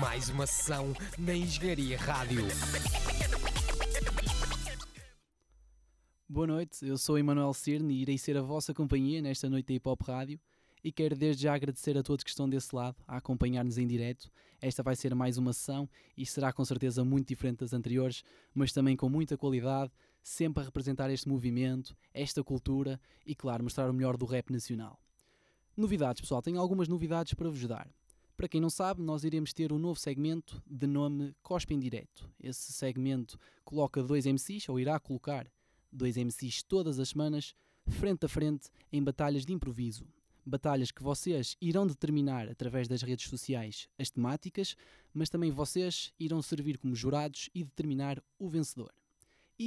Mais uma sessão na Engenharia Rádio. Boa noite, eu sou Emanuel Cirne e irei ser a vossa companhia nesta noite da Hip Hop Rádio e quero desde já agradecer a todos que estão desse lado a acompanhar-nos em direto. Esta vai ser mais uma sessão e será com certeza muito diferente das anteriores, mas também com muita qualidade, sempre a representar este movimento, esta cultura e, claro, mostrar o melhor do rap nacional. Novidades, pessoal, tenho algumas novidades para vos dar. Para quem não sabe, nós iremos ter um novo segmento de nome Cospe em Direto. Esse segmento coloca dois MCs, ou irá colocar dois MCs todas as semanas, frente a frente, em batalhas de improviso batalhas que vocês irão determinar através das redes sociais as temáticas, mas também vocês irão servir como jurados e determinar o vencedor.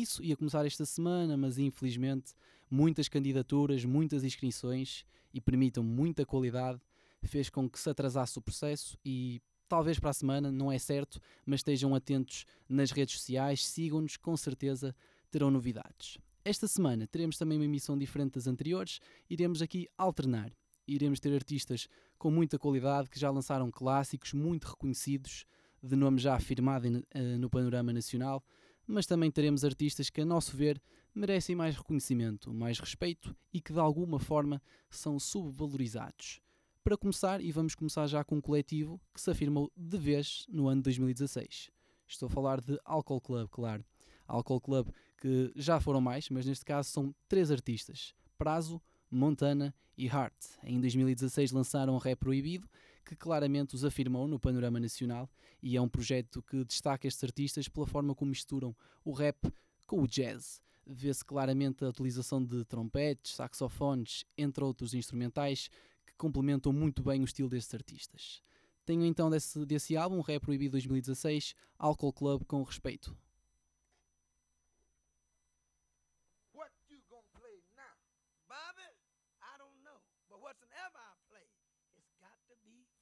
Isso ia começar esta semana, mas infelizmente muitas candidaturas, muitas inscrições e permitam muita qualidade fez com que se atrasasse o processo e talvez para a semana, não é certo, mas estejam atentos nas redes sociais, sigam-nos, com certeza terão novidades. Esta semana teremos também uma emissão diferente das anteriores, iremos aqui alternar iremos ter artistas com muita qualidade que já lançaram clássicos muito reconhecidos, de nome já afirmado eh, no panorama nacional, mas também teremos artistas que, a nosso ver, merecem mais reconhecimento, mais respeito e que de alguma forma são subvalorizados. Para começar, e vamos começar já com um coletivo que se afirmou de vez no ano 2016. Estou a falar de Alcohol Club, claro. Alcohol Club que já foram mais, mas neste caso são três artistas: Prazo, Montana e Hart. Em 2016 lançaram Rap Proibido, que claramente os afirmou no panorama nacional e é um projeto que destaca estes artistas pela forma como misturam o rap com o jazz. Vê-se claramente a utilização de trompetes, saxofones, entre outros instrumentais, que complementam muito bem o estilo destes artistas. Tenho então desse, desse álbum, Rap Proibido 2016, Alcohol Club com respeito.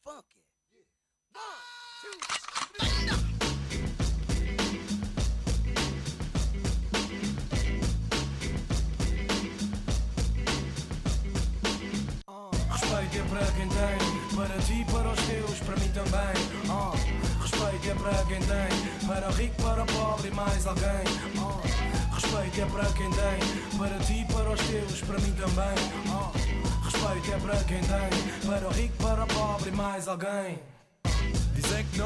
funky. Yeah. One, two, three. Respeito é para quem tem, para ti, para os teus, para mim também. Uh, respeito é para quem tem, para o rico, para o pobre e mais alguém. Uh, respeito é para quem tem, para ti, para os teus, para mim também. Uh, Respeito é para quem tem, para o rico, para o pobre e mais alguém.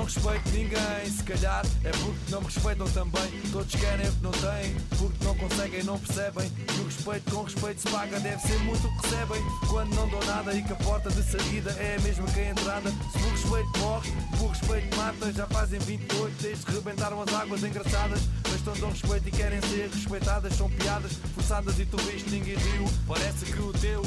Que respeito ninguém, se calhar é porque não me respeitam também. Todos querem o que não têm, porque não conseguem, não percebem. E o respeito com respeito se paga, deve ser muito o que recebem. Quando não dou nada e que a porta de saída é a mesma que a entrada. Se por respeito morre, por respeito mata. Já fazem 28 desde que rebentaram as águas engraçadas. Mas estão dão respeito e querem ser respeitadas. São piadas forçadas e tu viste ninguém riu. Parece que o teu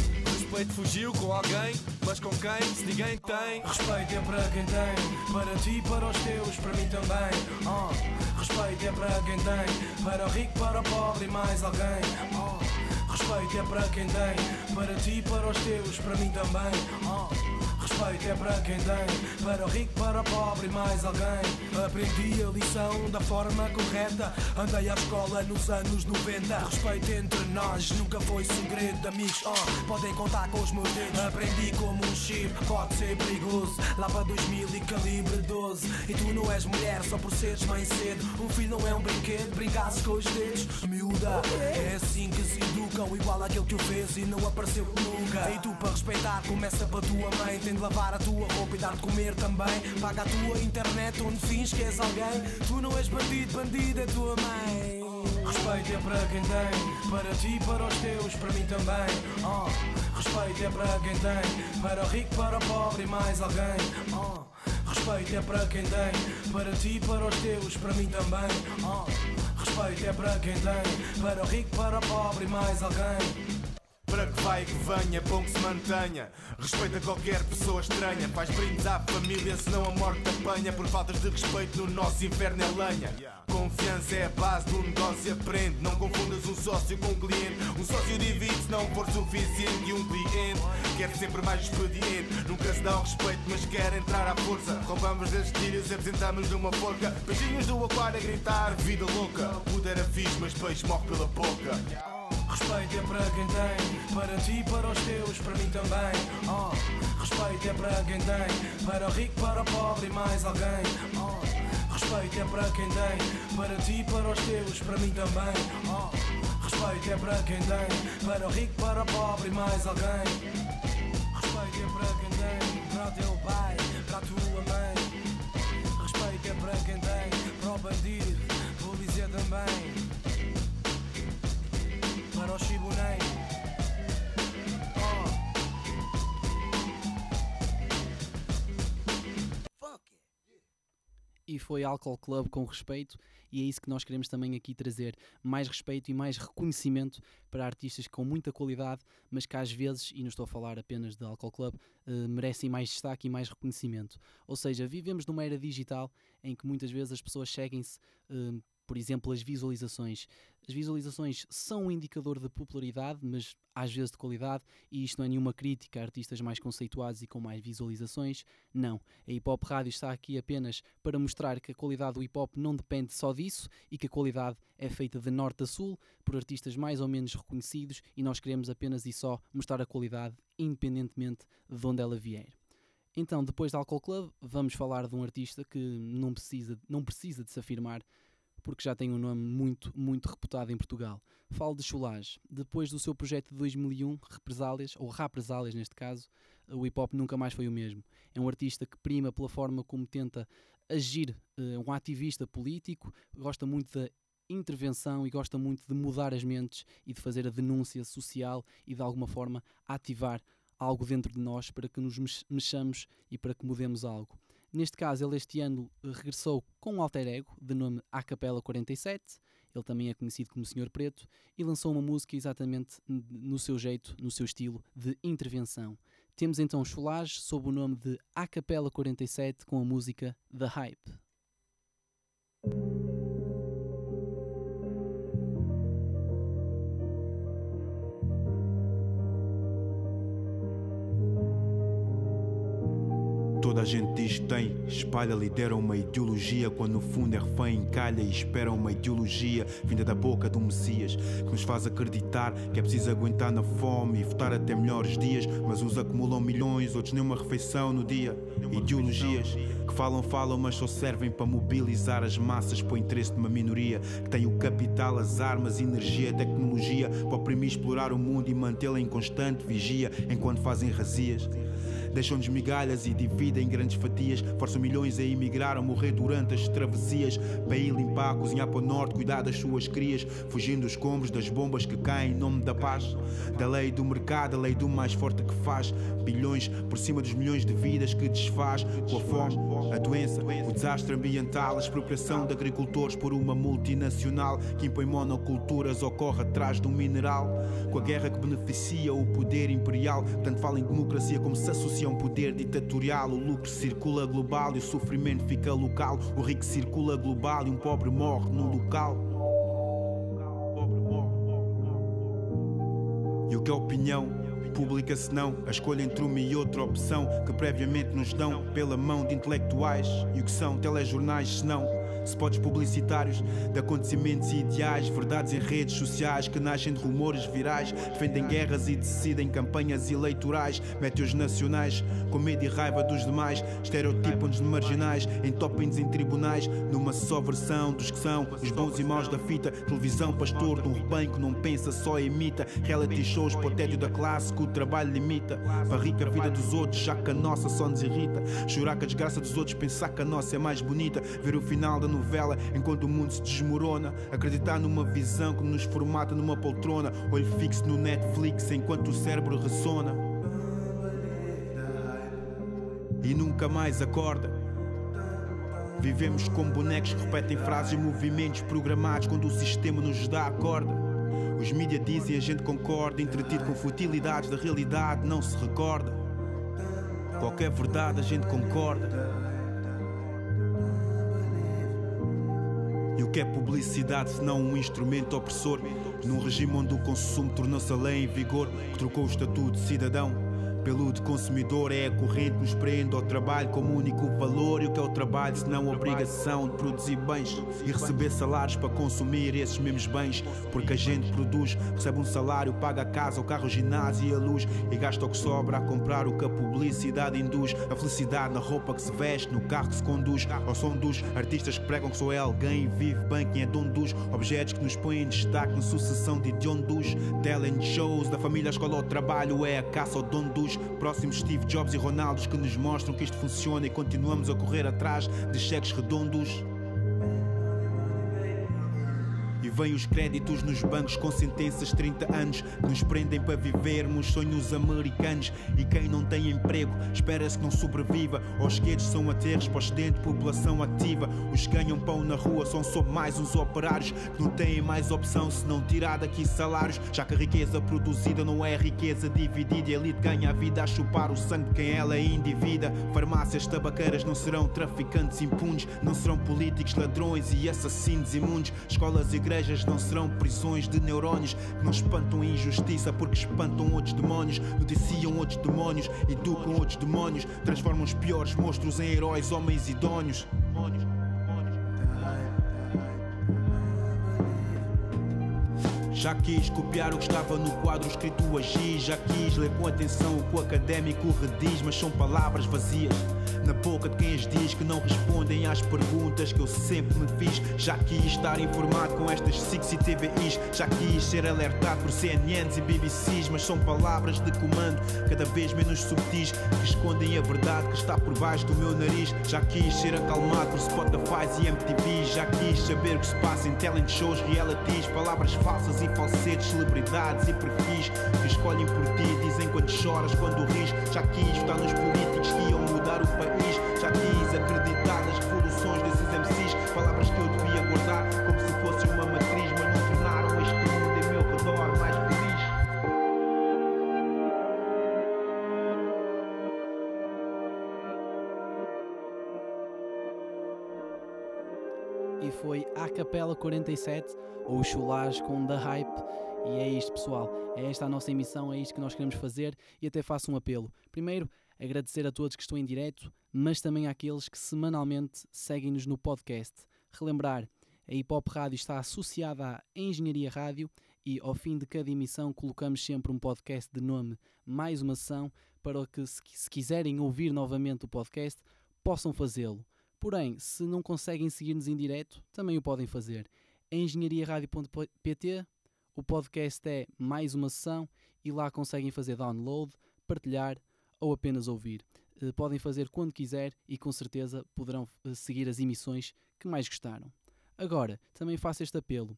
respeito fugiu com alguém, mas com quem? Se ninguém tem. Respeito é para quem tem, para ti, para os teus, para mim também. Uh. Respeito é para quem tem, para o rico, para o pobre e mais alguém. Uh. Respeito é para quem tem, para ti, para os teus, para mim também. Uh. Respeito é para quem tem, para o rico, para o pobre e mais alguém. Aprendi a lição da forma correta. Andei à escola nos anos 90. Respeito entre nós nunca foi segredo. Amigos, oh, podem contar com os meus dedos. Aprendi como um chip pode ser perigoso. Lá para 2000 e calibre 12. E tu não és mulher só por seres mãe cedo. Um filho não é um brinquedo, brincasses com os dedos. Miúda, é assim que se educam. Igual aquele que o fez e não apareceu nunca. E tu para respeitar, começa para tua mãe. Lavar a tua roupa e dar de comer também. Paga a tua internet onde fins que és alguém. Tu não és bandido, bandido é tua mãe. Respeito é para quem tem, para ti, para os teus, para mim também. Uh. Respeito é para quem tem, para o rico, para o pobre e mais alguém. Uh. Respeito é para quem tem, para ti, para os teus, para mim também. Uh. Respeito é para quem tem, para o rico, para o pobre e mais alguém. Para que vai e que venha, bom que se mantenha. Respeita qualquer pessoa estranha. Faz brindes à família, senão a morte apanha. Por faltas de respeito, no nosso inferno é lenha. Confiança é a base do negócio, aprende. Não confundas um sócio com um cliente. Um sócio divide se não for suficiente. E um cliente quer sempre mais expediente. Nunca se dá o respeito, mas quer entrar à força. Roubamos as tiras e apresentamos numa forca. Beijinhos do aquário a gritar, vida louca. Puta era fixe, mas peixe morre pela boca. Respeito é para quem tem, para ti, para os teus, para mim também. Oh, respeito é para quem tem, para o rico, para o pobre e mais alguém. Oh. Respeito é para quem tem, para ti, para os teus, para mim também. Oh. Respeito é para quem tem, para o rico, para o pobre e mais alguém. Respeito é para quem tem, para teu pai, para tua mãe. Respeito é para quem tem, para o bandido, polícia também. E foi Alcohol Club com respeito, e é isso que nós queremos também aqui trazer: mais respeito e mais reconhecimento para artistas com muita qualidade, mas que às vezes, e não estou a falar apenas de Alcohol Club, uh, merecem mais destaque e mais reconhecimento. Ou seja, vivemos numa era digital em que muitas vezes as pessoas seguem-se. Uh, por exemplo, as visualizações. As visualizações são um indicador de popularidade, mas às vezes de qualidade, e isto não é nenhuma crítica a artistas mais conceituados e com mais visualizações. Não. A Hip Hop Rádio está aqui apenas para mostrar que a qualidade do hip hop não depende só disso e que a qualidade é feita de norte a sul por artistas mais ou menos reconhecidos e nós queremos apenas e só mostrar a qualidade independentemente de onde ela vier. Então, depois da Alcohol Club, vamos falar de um artista que não precisa, não precisa de se afirmar, porque já tem um nome muito, muito reputado em Portugal. Falo de Cholage. Depois do seu projeto de 2001, Represálias, ou Rapresálias neste caso, o hip hop nunca mais foi o mesmo. É um artista que prima pela forma como tenta agir, é um ativista político, gosta muito da intervenção e gosta muito de mudar as mentes e de fazer a denúncia social e de alguma forma ativar algo dentro de nós para que nos mexamos e para que mudemos algo. Neste caso, ele este ano regressou com um alter ego de nome A Capela 47, ele também é conhecido como Senhor Preto, e lançou uma música exatamente no seu jeito, no seu estilo de intervenção. Temos então Cholage sob o nome de A Capela 47 com a música The Hype. Gente diz que tem, espalha, lidera uma ideologia, quando no fundo é refém, encalha e espera uma ideologia vinda da boca do Messias, que nos faz acreditar que é preciso aguentar na fome e votar até melhores dias, mas uns acumulam milhões, outros nem uma refeição no dia. Ideologias que falam, falam, mas só servem para mobilizar as massas para o interesse de uma minoria que tem o capital, as armas, energia, tecnologia para oprimir, explorar o mundo e mantê-la em constante vigia enquanto fazem razias. Deixam-nos migalhas e dividem em grandes fatias. Forçam milhões a emigrar, a morrer durante as travessias. Para ir limpar, cozinhar para o norte, cuidar das suas crias. Fugindo dos combos das bombas que caem em nome da paz. Da lei do mercado, a lei do mais forte que faz. Bilhões por cima dos milhões de vidas que desfaz. Com a fome, a doença, o desastre ambiental, a expropriação de agricultores por uma multinacional que impõe monoculturas, ocorre atrás um mineral. Com a guerra que beneficia o poder imperial. Tanto fala em democracia como se associa é um poder ditatorial. O lucro circula global e o sofrimento fica local. O rico circula global e um pobre morre no local. E o que é opinião? Pública se não, a escolha entre uma e outra opção que previamente nos dão pela mão de intelectuais. E o que são telejornais se não? Spots publicitários de acontecimentos e ideais, verdades em redes sociais que nascem de rumores virais, defendem guerras e decidem campanhas eleitorais, méteos nacionais, com medo e raiva dos demais, estereotipam-nos de marginais, entopem-nos em tribunais, numa só versão dos que são os bons e maus da fita, televisão, pastor de um rebanho que não pensa, só imita, reality shows para o tédio da classe que o trabalho limita, para rica a vida dos outros, já que a nossa só nos irrita, chorar com a desgraça dos outros, pensar que a nossa é mais bonita, ver o final da novela enquanto o mundo se desmorona. Acreditar numa visão que nos formata numa poltrona. Olho fixo no Netflix enquanto o cérebro ressona. E nunca mais acorda. Vivemos como bonecos que repetem frases e movimentos programados quando o sistema nos dá a corda. Os mídias dizem a gente concorda, entretido com futilidades da realidade, não se recorda. Qualquer verdade a gente concorda. E o que é publicidade se não um instrumento opressor? Num regime onde o consumo tornou-se a lei em vigor, que trocou o estatuto de cidadão Pelo de consumidor é a corrente nos prende ao trabalho como único valor. E o que é o trabalho se não a obrigação de produzir bens e receber salários para consumir esses mesmos bens? Porque a gente produz, recebe um salário, paga a casa, o carro, o ginásio e a luz e gasta o que sobra a comprar o que a publicidade induz. A felicidade na roupa que se veste, no carro que se conduz, ao som dos artistas que pregam que sou é alguém e vive bem quem é dono dos objetos que nos põem em destaque na sucessão de ondos. Talent shows da família, escola ao trabalho é a caça ao dono dos próximos Steve Jobs e Ronaldos que nos mostram que isto funciona e continuamos a correr atrás de cheques redondos. Vêm os créditos nos bancos com sentenças 30 anos nos prendem para vivermos sonhos americanos. E quem não tem emprego, espera-se que não sobreviva. Os guedes são aterros para de população ativa. Os que ganham pão na rua são só mais uns operários que não têm mais opção se não tirar daqui salários. Já que a riqueza produzida não é riqueza dividida. A elite ganha a vida a chupar o sangue de quem ela é individa. Farmácias tabaqueiras não serão traficantes impunes, não serão políticos ladrões e assassinos imundos. Escolas e igrejas não serão prisões de neurónios que não espantam a injustiça porque espantam outros demónios, noticiam outros demónios, educam outros demónios, transformam os piores monstros em heróis, homens idóneos. Já quis copiar o que estava no quadro escrito a Já quis ler com atenção o que o académico rediz Mas são palavras vazias na boca de quem as diz que não respondem às perguntas que eu sempre me fiz. Já quis estar informado com estas SIX e TVIs, já quis ser alertado por CNNs e BBCs, mas são palavras de comando cada vez menos subtis que escondem a verdade que está por baixo do meu nariz. Já quis ser acalmado por Spotify e MTV, já quis saber o que se passa em talent shows, realities, palavras falsas e falsetes, celebridades e perfis que escolhem por ti, dizem quando choras, quando ris. Já quis votar nos políticos que iam mudar o país Capela 47, ou o Chulage com The Hype. E é isto, pessoal. É esta a nossa emissão, é isto que nós queremos fazer. E até faço um apelo. Primeiro, agradecer a todos que estão em direto, mas também àqueles que semanalmente seguem-nos no podcast. Relembrar, a Hip Hop Rádio está associada à Engenharia Rádio e ao fim de cada emissão colocamos sempre um podcast de nome Mais uma Sessão para que, se quiserem ouvir novamente o podcast, possam fazê-lo. Porém, se não conseguem seguir-nos em direto, também o podem fazer. engenhariaradio.pt, o podcast é Mais uma Sessão e lá conseguem fazer download, partilhar, ou apenas ouvir. Uh, podem fazer quando quiser e com certeza poderão uh, seguir as emissões que mais gostaram. Agora, também faço este apelo.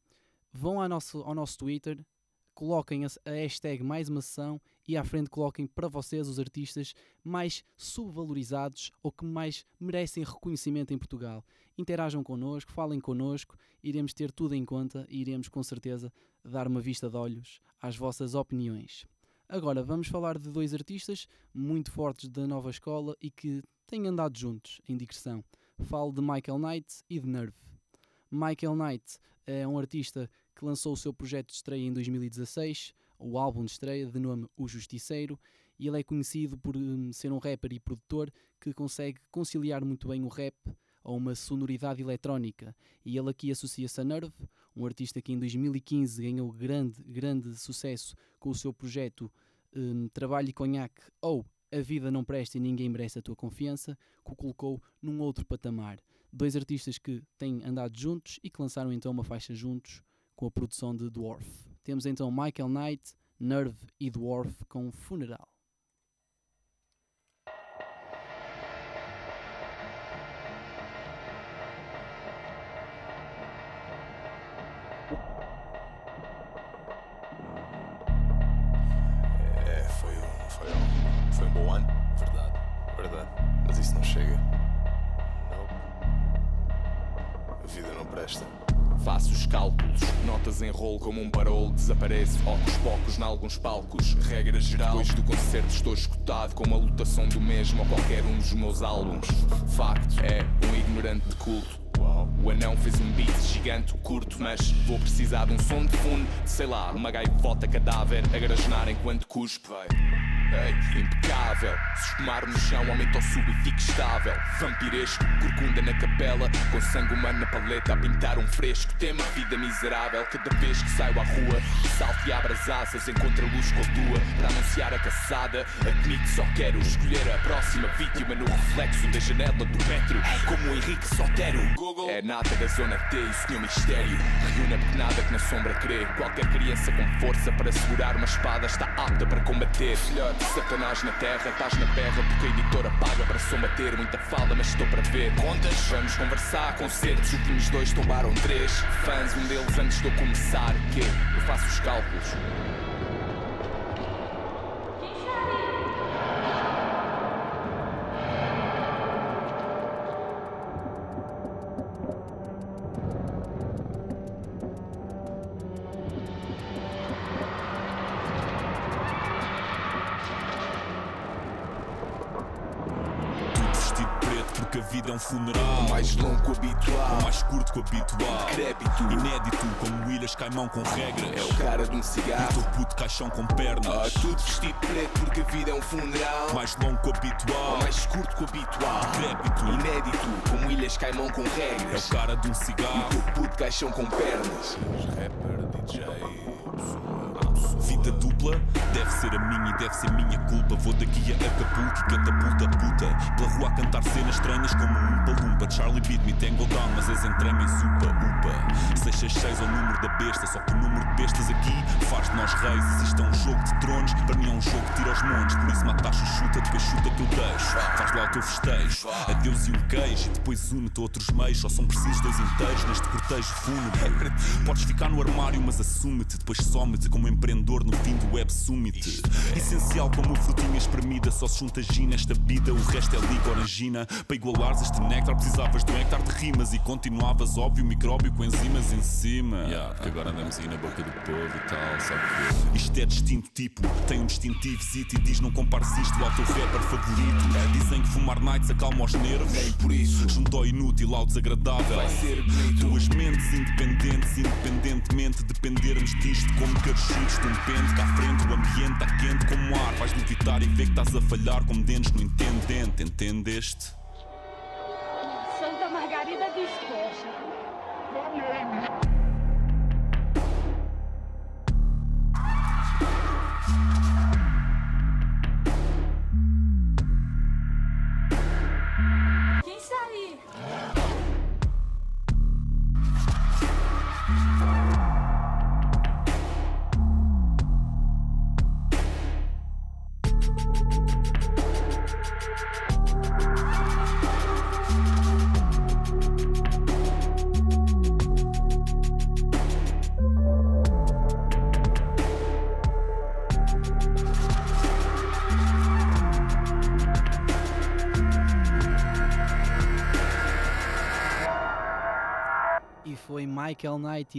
Vão ao nosso, ao nosso Twitter, coloquem a hashtag mais uma sessão e à frente coloquem para vocês os artistas mais subvalorizados ou que mais merecem reconhecimento em Portugal. Interajam connosco, falem connosco, iremos ter tudo em conta e iremos com certeza dar uma vista de olhos às vossas opiniões. Agora vamos falar de dois artistas muito fortes da nova escola e que têm andado juntos em digressão. Falo de Michael Knight e de Nerve. Michael Knight é um artista que lançou o seu projeto de estreia em 2016, o álbum de estreia de nome O Justiceiro, e ele é conhecido por um, ser um rapper e produtor que consegue conciliar muito bem o rap a uma sonoridade eletrónica. E ele aqui associa-se a Nerve, um artista que em 2015 ganhou grande, grande sucesso com o seu projeto um, Trabalho e Conhaque ou A Vida Não Presta e Ninguém Merece a Tua Confiança, que o colocou num outro patamar. Dois artistas que têm andado juntos e que lançaram então uma faixa juntos com a produção de Dwarf. Temos então Michael Knight, Nerve e Dwarf com Funeral. chega. A vida não presta. Faço os cálculos, notas em rolo como um parolo Desapareço, óculos poucos em alguns palcos. Regra geral, depois do concerto estou escutado Com uma lotação do mesmo ou qualquer um dos meus álbuns. Facto, é um ignorante de culto. O anão fez um beat gigante, curto, mas vou precisar de um som de fundo, sei lá, uma gaivota cadáver a grasnar enquanto cuspe. Ei, impecável. Se espumar no chão, aumenta o sub e fica estável. Vampiresco, corcunda na capela, com sangue humano na paleta, a pintar um fresco. Tema vida miserável, cada vez que saio à rua, salto e abro as asas, encontro a luz com a tua, para anunciar a caçada. Admito, só quero escolher a próxima vítima no reflexo da janela do metro, como o Henrique Sotero. É nata da zona T, isso nenhum mistério. Reúne a pequenada que na sombra crê. Qualquer criança com força para segurar uma espada está apta para combater. Filhote, Satanás na terra, estás na berra porque a editora paga para sombater. Muita fala, mas estou para ver. Contas, vamos conversar. Concertos, últimos dois tombaram três. Fãs, um deles antes de eu começar. Que eu faço os cálculos. Caimão com regras. É o cara de um cigarro. teu puto caixão com pernas. Ah, tudo vestido preto porque a vida é um funeral. Mais longo que o habitual. Ou mais curto que o habitual. Decrépito. Inédito, como ilhas caimão com É o regras. cara de um cigarro. O puto caixão com pernas. Rapper, DJ, Vida dupla, deve ser a minha e deve ser minha culpa. Vou daqui a Acapulco e catapulta puta. Pela rua a cantar cenas estranhas como um palumpa. Charlie beat me, tangle down, mas as entranhas upa upa. 666 é o número da besta, só que o número de bestas aqui faz de nós reis. É um jogo de tronos, para mim é um jogo que tira os montes. Por isso mataste o chuta, depois chuta que eu deixo. Faz lá o teu festejo, adeus e um queijo. E depois une-te outros meios, só são precisos dois inteiros neste cortejo fúnebre. Podes ficar no armário, mas assume-te, depois some-te como empreendedor no fim do web summit. Essencial como frutinha espremida, só se junta gin nesta vida, o resto é liga orangina. Para igualares este néctar, precisavas de um hectare de rimas e continuavas, óbvio, micróbio com enzimas em cima. Yeah, porque agora andamos aí na boca do povo e tal, sabe que Isto é distinto tipo, tem um distintivo zito e diz não compares isto ao teu rapper favorito. Dizem que fumar nights acalma os nervos. Nem por isso. Junto ao inútil ao desagradável. Vai ser bonito. Duas mentes independentes, independentemente dependermos disto como carochitos de um pente. Cá à frente o ambiente está quente como ar. Vais levitar e ver que estás a falhar como dentes no entendente. Entendeste?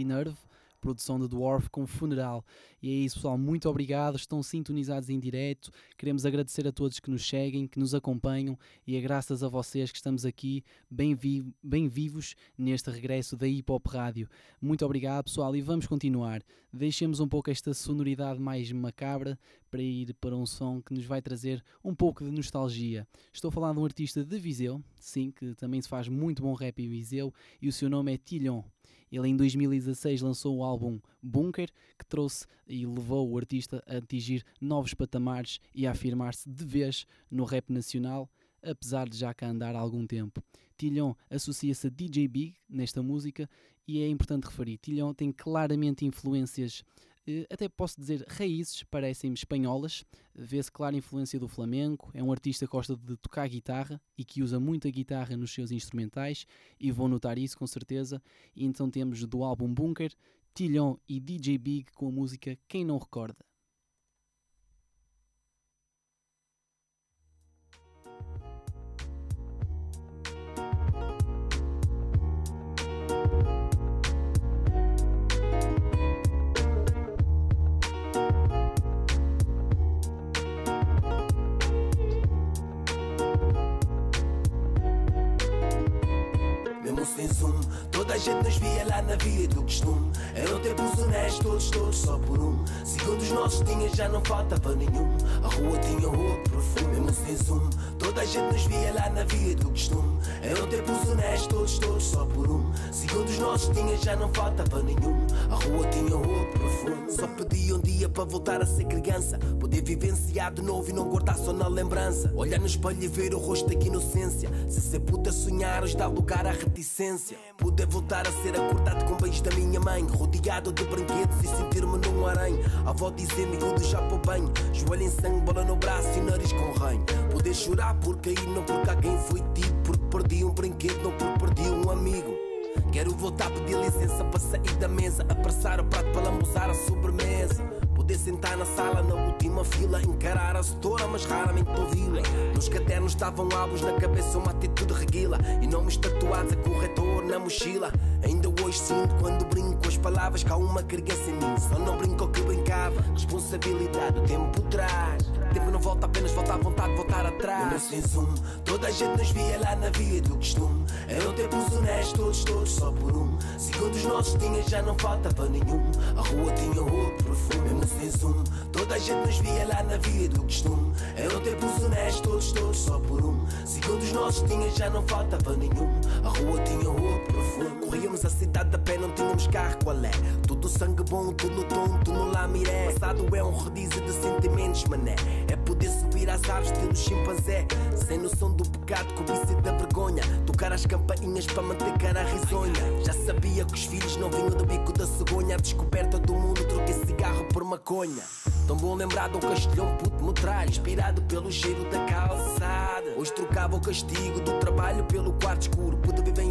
E Nerve, produção de Dwarf com Funeral. E é isso, pessoal. Muito obrigado. Estão sintonizados em direto. Queremos agradecer a todos que nos seguem, que nos acompanham e é graças a vocês que estamos aqui bem, vi bem vivos neste regresso da Hip Hop Rádio. Muito obrigado, pessoal. E vamos continuar. Deixemos um pouco esta sonoridade mais macabra para ir para um som que nos vai trazer um pouco de nostalgia. Estou a falar de um artista de Viseu, sim, que também se faz muito bom rap em Viseu, e o seu nome é Tilhon. Ele em 2016 lançou o álbum Bunker, que trouxe e levou o artista a atingir novos patamares e a afirmar-se de vez no rap nacional, apesar de já cá andar há algum tempo. Tilhon associa-se a DJ Big nesta música e é importante referir, Tilhon tem claramente influências até posso dizer raízes, parecem-me espanholas, vê-se clara influência do flamenco, é um artista que gosta de tocar guitarra e que usa muito a guitarra nos seus instrumentais e vão notar isso com certeza. E então temos do álbum Bunker, Tilhon e DJ Big com a música Quem Não Recorda. Sem zoom, toda a gente nos via lá na via do costume. Eram tempos honestos, todos, todos só por um. Segundo os nossos tinha, já não faltava nenhum. A rua tinha outro perfume. Mesmo sem zoom. Toda a gente nos via lá na via do costume. Eram tempos honestos, todos, todos só por um. Segundo os nossos tinha, já não faltava nenhum. A rua tinha outro profundo. Só pedia um dia para voltar a ser criança. Poder vivenciar de novo e não guardar só na lembrança. Olhar no espelho e ver o rosto da inocência. Se ser puta sonhar, hoje dá lugar à reticência. Poder voltar a ser acordado com beijos da minha mãe. Rodeado de brinquedos e sentir-me num aranho. A avó dizer-me tudo já para bem. Joelho em sangue, bola no braço e nariz com reino. Poder chorar por cair, não porque alguém foi tido. Porque perdi um brinquedo, não porque perdi um amigo. Quero voltar a pedir licença para sair da mesa. Apressar o prato para lambuzar a sobremesa. Poder sentar na sala na última fila, encarar a setora, mas raramente ouvi-la. Nos cadernos estavam álbuns, na cabeça uma atitude reguila. E nomes tatuados a corretor na mochila. Ainda hoje sinto quando brinco as palavras que há uma criança em mim. Só não brinco que brincava. Responsabilidade, o tempo traz. Tempo não volta, apenas falta a vontade de voltar atrás. No sem zoom, toda a gente nos via lá na via do costume. Eram tempos honestos, todos, todos só por um. Segundo os nossos tinha, já não faltava nenhum. A rua tinha outro profundo. Mesmo sem zoom, toda a gente nos via lá na via do costume. Eram tempos honestos, todos, todos só por um. Segundo os nossos tinha, já não faltava nenhum. A rua tinha outro profundo. Corríamos a cidade a pé, não tínhamos carro, qual é? Tudo sangue bom, tudo tudo no lamiré. Passado é um rodízio de sentimentos, mané. Às árvores, ter um chimpanzé. Sem noção do pecado, cobiça da vergonha. Tocar as campainhas para manter cara risonha. Já sabia que os filhos não vinham do bico da cegonha. A descoberta do mundo, troquei cigarro por maconha. Tão bom lembrar de um castelhão puto me. Inspirado pelo cheiro da calçada. Hoje trocava o castigo do trabalho pelo quarto escuro. Pude viver a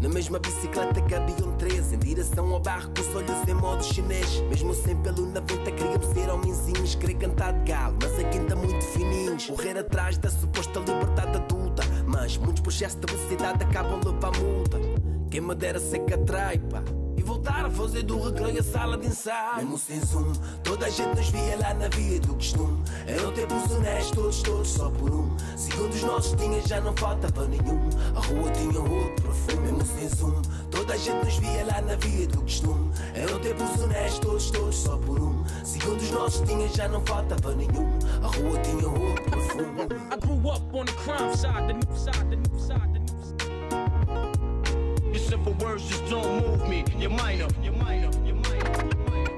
Na mesma bicicleta cabiam três Em direção ao barro com os olhos em modo chinês. Mesmo sem pelo na venta queríamos ser homenzinhos. Querer cantar de galo, mas aqui ainda muito fininhos. Correr atrás da suposta liberdade adulta Mas muitos por excesso de velocidade acabam levar multa. Quem me dera ser catraipa fazer do recreio a sala de ensaio. Mesmo sem zoom, toda a gente nos via lá na via do costume. Eram tempos honestos, todos, todos só por um. Segundo os nossos tinha, já não faltava nenhum. A rua tinha outro profundo. Mesmo sem zoom, toda a gente nos via lá na via do costume. Eram tempos honestos, todos, todos só por um. Segundo os nossos tinha, já não faltava nenhum. A rua tinha outro profundo. I grew up on the crime side, the new side, the new side, the simple words just don't move me. You're minor, you're minor, you're minor, you're minor.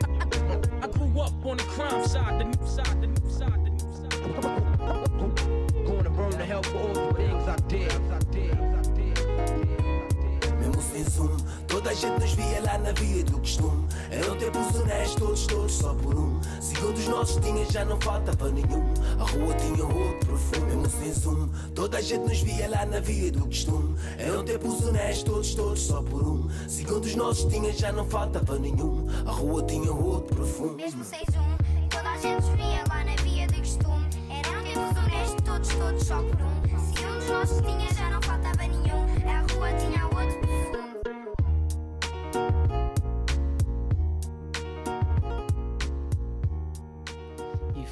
I grew up on the crime side, the new side, the new side, the new side. Gonna burn the hell for all the things I did. I did, I did, Mesmo sem zoom, toda a gente nos via lá na via do costume Eram tempos honestos, todos, todos só por um Segundo os nossos tinha, já não faltava nenhum A rua tinha outro profundo Mesmo sem zoom, toda a gente nos via lá na via do costume Eram tempos honestos, todos, todos só por um Segundo os nossos tinha, já não faltava nenhum A rua tinha outro profundo Mesmo sem zoom, toda a gente nos via lá na via de costume. Eram tempos honestos, todos, todos só por um. Se um dos nossos tinha, já não faltava nenhum. A rua tinha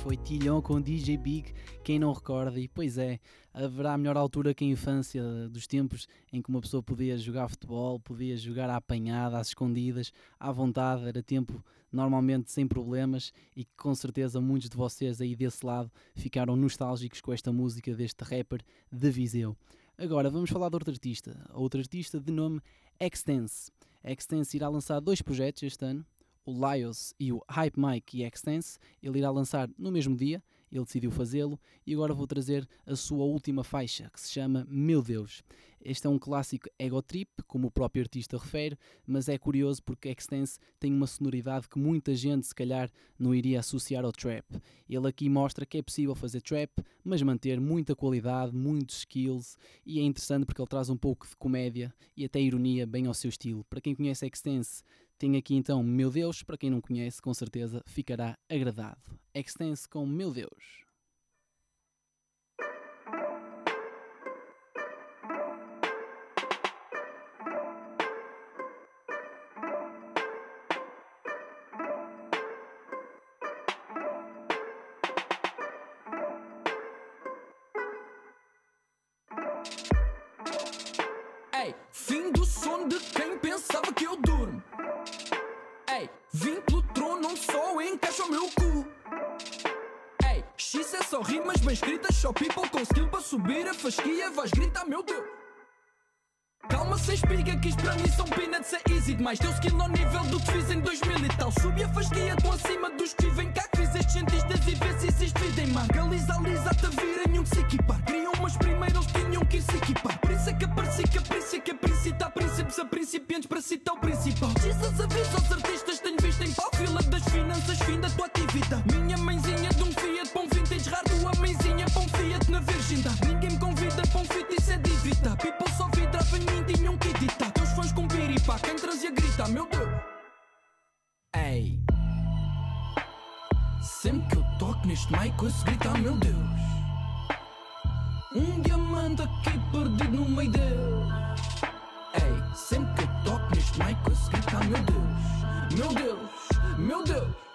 foi Tilhão com DJ Big, quem não recorda, e pois é, haverá melhor altura que a infância dos tempos em que uma pessoa podia jogar futebol, podia jogar à apanhada, às escondidas, à vontade, era tempo normalmente sem problemas e que com certeza muitos de vocês aí desse lado ficaram nostálgicos com esta música deste rapper de Viseu. Agora vamos falar de outro artista, outro artista de nome Extense. Extense irá lançar dois projetos este ano, o Lios e o Hype Mike e Extense. Ele irá lançar no mesmo dia, ele decidiu fazê-lo e agora vou trazer a sua última faixa, que se chama Meu Deus. Este é um clássico ego trip, como o próprio artista refere, mas é curioso porque Extense tem uma sonoridade que muita gente se calhar não iria associar ao trap. Ele aqui mostra que é possível fazer trap, mas manter muita qualidade, muitos skills, e é interessante porque ele traz um pouco de comédia e até ironia bem ao seu estilo. Para quem conhece Extense, tem aqui então Meu Deus, para quem não conhece, com certeza ficará agradado. Extense com Meu Deus. Fasquia. Vais gritar, meu Deus. Calma, sem espiga, que isto para mim são peanuts, é easy demais. Teu skill ao nível do que fiz em 2000 e tal. Subi a fasquia, tô acima dos que vivem cá. Que fiz estes cientistas e vê se existe vida em mar. Galiza, alisa, te virem um que se equipar. Criam, mas primeiro eles tinham que ir se equipar. Por isso é que apareci, que príncipe, que a príncipe, há príncipes a principiantes para citar o principal. Jesus avisa aos artistas, tenho visto em pau. Fila das finanças, fim da tua atividade. Minha mãezinha de um Fiat, vintage raro. Mãezinha, pão Fiat na virgindade. Ninguém me convida para um fit, isso é dívida. People só vidrava em mim, tinham que editar. Teus fãs com piripá, quem trazia grita, meu Deus. Ei. Sempre que eu toco neste mic, ouço gritar, meu Deus. Um diamante aqui perdido no meio deles. Ei, sempre que eu toco neste mic, ouço gritar, meu Deus. Meu Deus, meu Deus.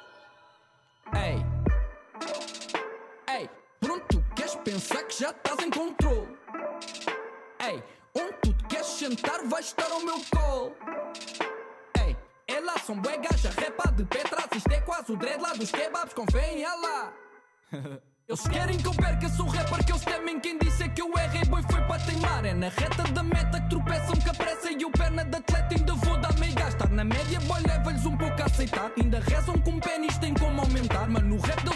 Pensar que já estás em controle. Ei, onde tu te queres sentar, vais estar ao meu colo. Ei, é lá, são bué gaja, repa de pé atrás. Isto é quase o dread lá dos kebabs, confiem, é lá. Eles querem que eu perca, sou rapper que eles temem. Quem disse é que eu errei, boi foi para teimar. É na reta da meta que tropeçam com a pressa. E o perna de atleta ainda vou dar meio gastar. Na média, boy, leva-lhes um pouco a aceitar. Ainda rezam com pênis, tem como aumentar. Mas no rap deles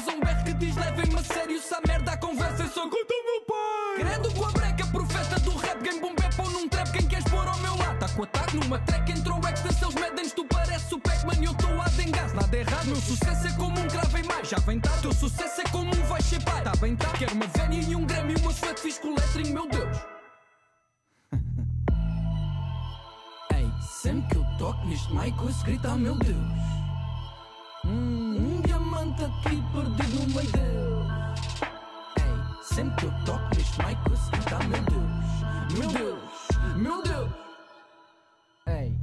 meu. Credo com a breca, profeta do rap. Game bap ou num trap. Quem queres pôr ao meu lado? Tá com ataque numa track, entrou extra. Eles medem tu parece o Pac-Man. Eu estou a dengas, nada errado. Meu sucesso é como um cravo em mais. Já vem tarde, teu sucesso é como um vai ser pai. Tá bem tarde, quero uma vénia e um Grammy. Uma sweat fiz com o lettering, meu Deus. Ei, sempre que eu toco neste mic, ouço gritar, meu Deus. Hum, um diamante aqui perdido meio deles. Sempre que eu toco neste mic, ouço gritar, meu Deus. Meu Deus, meu Deus. Ei,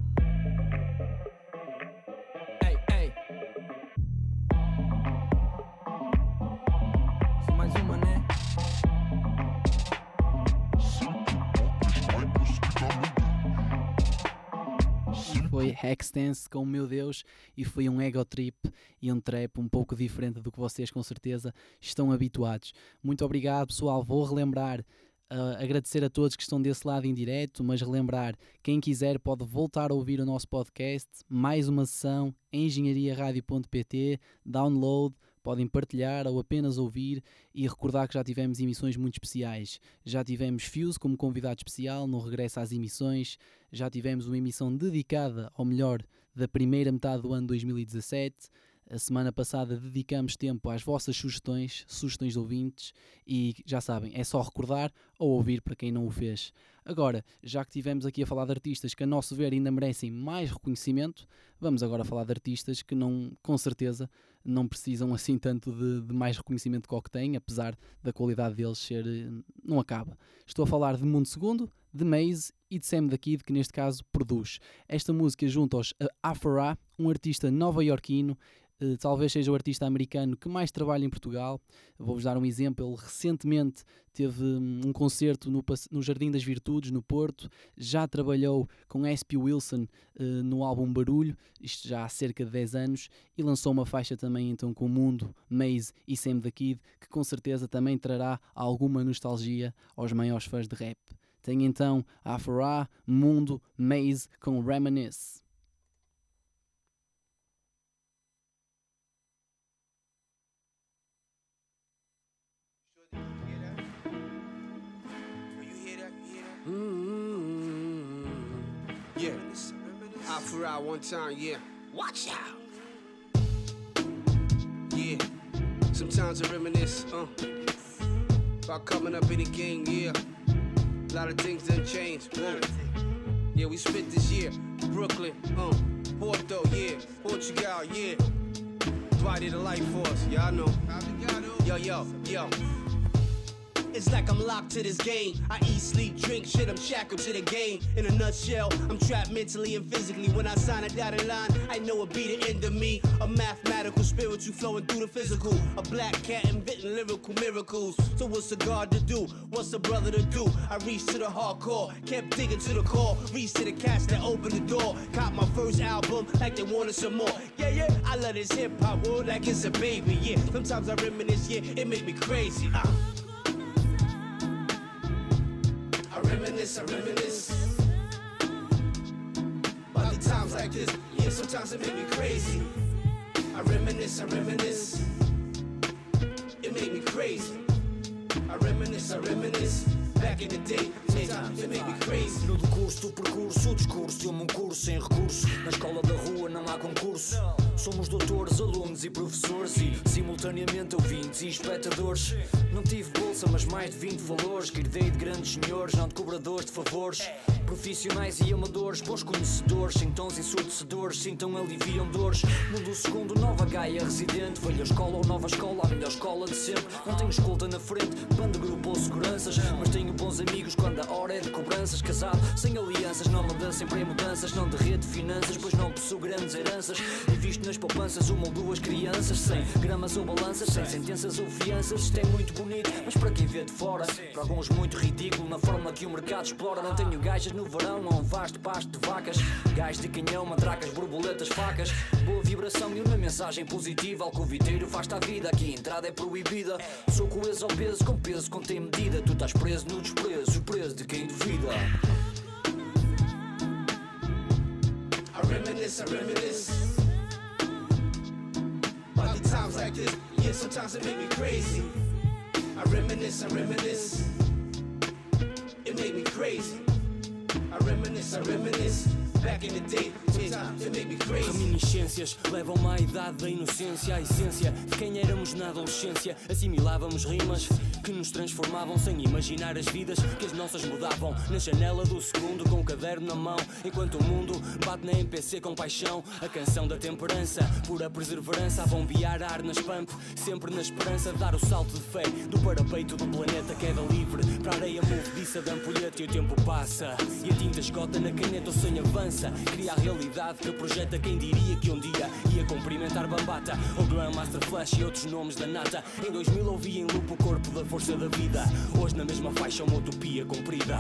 Foi Hexdance com Meu Deus e foi um ego trip e um trap um pouco diferente do que vocês com certeza estão habituados. Muito obrigado, pessoal. Vou relembrar, uh, agradecer a todos que estão desse lado em direto, mas relembrar, quem quiser pode voltar a ouvir o nosso podcast, mais uma sessão engenhariaradio.pt, download, podem partilhar ou apenas ouvir e recordar que já tivemos emissões muito especiais. Já tivemos Fuse como convidado especial no regresso às emissões, já tivemos uma emissão dedicada ao melhor da primeira metade do ano 2017. A semana passada dedicamos tempo às vossas sugestões, sugestões de ouvintes, e já sabem, é só recordar ou ouvir para quem não o fez. Agora, já que tivemos aqui a falar de artistas que, a nosso ver, ainda merecem mais reconhecimento, vamos agora falar de artistas que, não, com certeza, não precisam assim tanto de, de mais reconhecimento que o que têm, apesar da qualidade deles ser. não acaba. Estou a falar de Mundo Segundo, de Maze e de Sam da Kid, que neste caso produz. Esta música junto aos Afra, um artista nova-iorquino Uh, talvez seja o artista americano que mais trabalha em Portugal. Vou-vos dar um exemplo. Ele recentemente teve um concerto no, no, Jardim das Virtudes, no Porto. Já trabalhou com S.P. Wilson uh, no álbum Barulho, isto já há cerca de 10 anos, e lançou uma faixa também então com o Mundo, Maze e Sam the Kid, que com certeza também trará alguma nostalgia aos maiores fãs de rap. Tem então Afra, Mundo, Maze com Reminisce. Mm-hmm. Yeah. Out for out one time, yeah. Watch out. Yeah. Sometimes I reminisce, uh, about coming up in the game, yeah. A lot of things done changed. Whoa. Yeah, we spit this year. Brooklyn, uh, Porto, yeah. Portugal, yeah. Body the life force, y'all know. Yo, yo, yo. It's like I'm locked to this game. I eat, sleep, drink, shit, I'm shackled to the game. In a nutshell, I'm trapped mentally and physically. When I sign a dotted line, I know it'll be the end of me. A mathematical spiritual flowing through the physical. A black cat inventing lyrical miracles. So what's a God to do? What's a brother to do? I reached to the hardcore, kept digging to the core. Reached to the cats that opened the door. Caught my first album like they wanted some more. Yeah, yeah, I love this hip hop world like it's a baby. Yeah, sometimes I reminisce, yeah, it make me crazy. Uh. Reminisce, I reminisce. About the times like this, yeah, sometimes it make me crazy. I reminisce, I reminisce. It made me crazy. I reminisce, I reminisce. Back in the day, it made me crazy. No decurso do percurso, o discurso e um curso sem recurso. Na escola da rua não há concurso. Somos doutores, alunos e professores e simultaneamente ouvintes e espectadores. Não tive bolsa, mas mais de 20 valores. Que herdei de grandes senhores, não de cobradores de favores. Profissionais e amadores, bons conhecedores, sem tons ensurdecedores, sintam aliviam dores. Mundo segundo, nova Gaia residente. Velha escola ou nova escola, a melhor escola de sempre. Não tenho escolta na frente, banda, grupo ou seguranças. Mas tenho bons amigos quando a hora é de cobranças. Casado, sem alianças, não mudança, sempre em mudanças. Não derreto finanças, pois não possuo grandes heranças. Invisto nas poupanças, uma ou duas crianças. Sem gramas ou balanças, sem sentenças ou fianças. Isto é muito bonito, mas para quem vê de fora, para alguns muito ridículo na forma que o mercado explora. Não tenho gajas no verão, há um vasto pasto de vacas. Gás de canhão, matracas, borboletas, facas. Boa vibração e uma mensagem positiva. Alcoviteiro faz-te a vida, aqui a entrada é proibida. Sou coeso ao peso, com peso contém medida. Tu estás preso no desprezo, preso de quem duvida. I reminisce, I reminisce. About the times like this, yeah, sometimes it make me crazy. I reminisce, I reminisce. It made me crazy. I reminisce, I reminisce. Reminiscências levam-me à idade da inocência, a essência de quem éramos na adolescência. Assimilávamos rimas que nos transformavam sem imaginar as vidas que as nossas mudavam. Na janela do segundo, com o caderno na mão, enquanto o mundo bate na MPC com paixão. A canção da temperança, pura perseverança, a bombear ar nas pump, sempre na esperança de dar o salto de fé do parapeito do planeta queda livre para a areia movediça da ampulheta e o tempo passa e a tinta esgota na caneta, o sonho avança. Cria a realidade que projeta quem diria que um dia ia cumprimentar Bambata ou Grandmaster Flash e outros nomes da nata. Em 2000 ouvi em loop o corpo da força da vida. Hoje na mesma faixa uma utopia cumprida.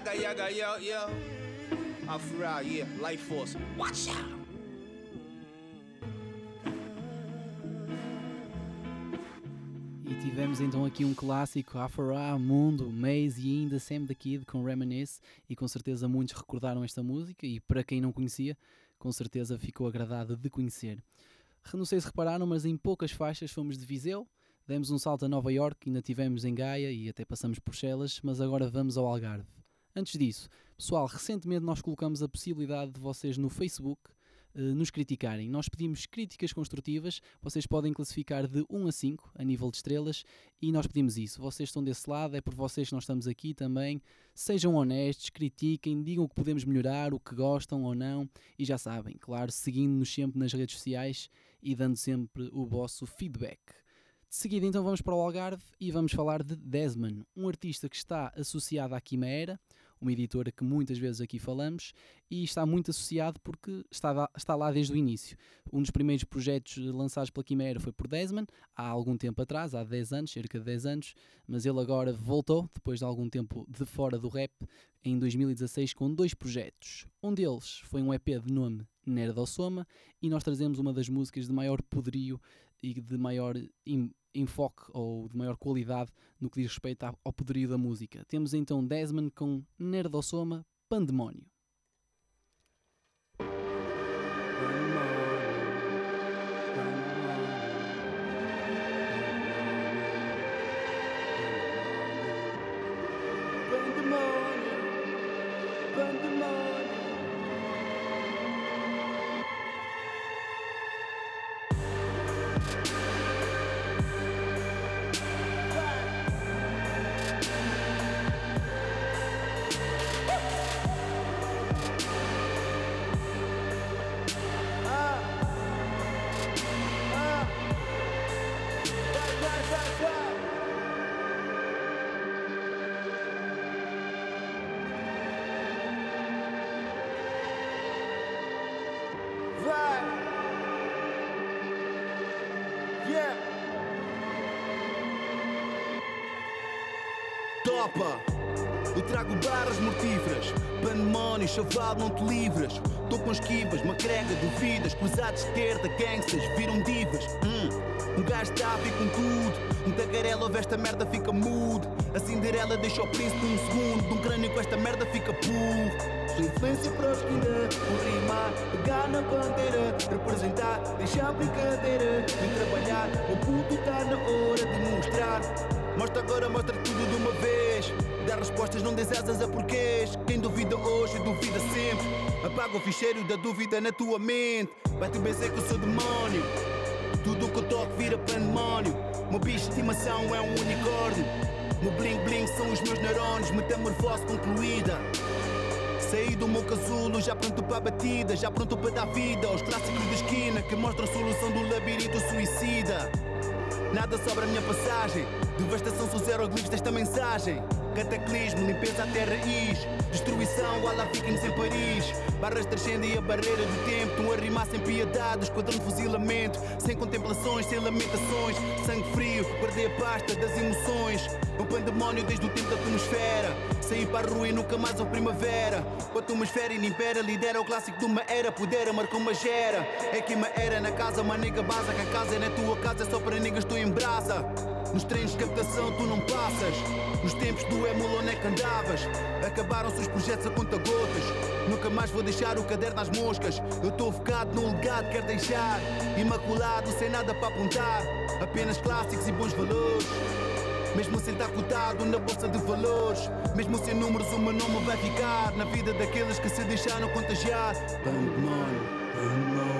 Yaga, yaga, yo, yo. Afura, yeah. Life Force, watch out. E tivemos então aqui um clássico, Afra, Mundo, Maze e ainda Sam the Kid com Reminisce e com certeza muitos recordaram esta música e para quem não conhecia, com certeza ficou agradado de conhecer. Não sei se repararam, mas em poucas faixas fomos de Viseu, demos um salto a Nova York, ainda tivemos em Gaia e até passamos por Chelas, mas agora vamos ao Algarve. Antes disso, pessoal, recentemente nós colocamos a possibilidade de vocês no Facebook eh, nos criticarem. Nós pedimos críticas construtivas, vocês podem classificar de 1 a 5 a nível de estrelas e nós pedimos isso. Vocês estão desse lado, é por vocês que nós estamos aqui também. Sejam honestos, critiquem, digam o que podemos melhorar, o que gostam ou não e já sabem, claro, seguindo-nos sempre nas redes sociais e dando sempre o vosso feedback. De seguida, então, vamos para o Algarve e vamos falar de Desmond, um artista que está associado à Quimera, uma editora que muitas vezes aqui falamos, e está muito associado porque está lá, está lá desde o início. Um dos primeiros projetos lançados pela Quimera foi por Desmond, há algum tempo atrás, há 10 anos, cerca de 10 anos, mas ele agora voltou, depois de algum tempo de fora do rap, em 2016 com dois projetos. Um deles foi um EP de nome Nerdosoma e nós trazemos uma das músicas de maior poderio e de maior enfoque ou de maior qualidade no que diz respeito ao poderio da música. Temos então Desmond com Nerdosoma Pandemónio. Não te livras. Tô com esquivas, macrega, duvidas, cruzados esquerda, gangsters, viram divas. Hum. Um gajo está com tudo, um tagarela ouve esta merda, fica mudo. A Cinderela deixa o príncipe um segundo, um crânio com esta merda fica puro. Influência para os quinda, um rimar, pegar na bandeira, representar, deixar a brincadeira, vem trabalhar, o puto tá na hora de mostrar. Mostra agora, mostra tudo de uma vez. Respostas, não des asas a porquês. Quem duvida hoje, duvida sempre. Apaga o ficheiro da dúvida na tua mente. Vai-te benzer que eu sou demónio. Tudo o que eu toco vira pandemónio. Meu bicho de estimação é um unicórnio. Meu bling bling são os meus neurônios. Metamorfose concluída. Saí do meu casulo, já pronto para a batida, já pronto para dar vida aos clássicos de esquina que mostram a solução do labirinto suicida. Nada sobra a minha passagem, devastação são zero desta mensagem. Cataclismo, limpeza até raiz, destruição, ala vikings em Paris. Barras transcendem a barreira do tempo, estão a rimar sem piedade, esquadrão de fuzilamento, sem contemplações, sem lamentações. Sangue frio, guardei a pasta das emoções. Um pandemónio desde o tempo da atmosfera. Saí para a rua e nunca mais houve primavera. Com a atmosfera impera, lidera o clássico de uma era. Pudera, marcou uma gera. É que uma era na casa, uma nega basa. Que a casa é na tua casa, é só para negas, estou em brasa. Nos treinos de captação tu não passas. Nos tempos do emula onde é que andavas? Acabaram-se os projetos a conta gotas. Nunca mais vou deixar o caderno às moscas. Eu estou focado no legado, quero deixar. Imaculado, sem nada para apontar. Apenas clássicos e bons valores. Mesmo sem estar cotado na bolsa de valores Mesmo sem números o meu nome vai ficar Na vida daqueles que se deixaram contagiar Pandemónio, pandemónio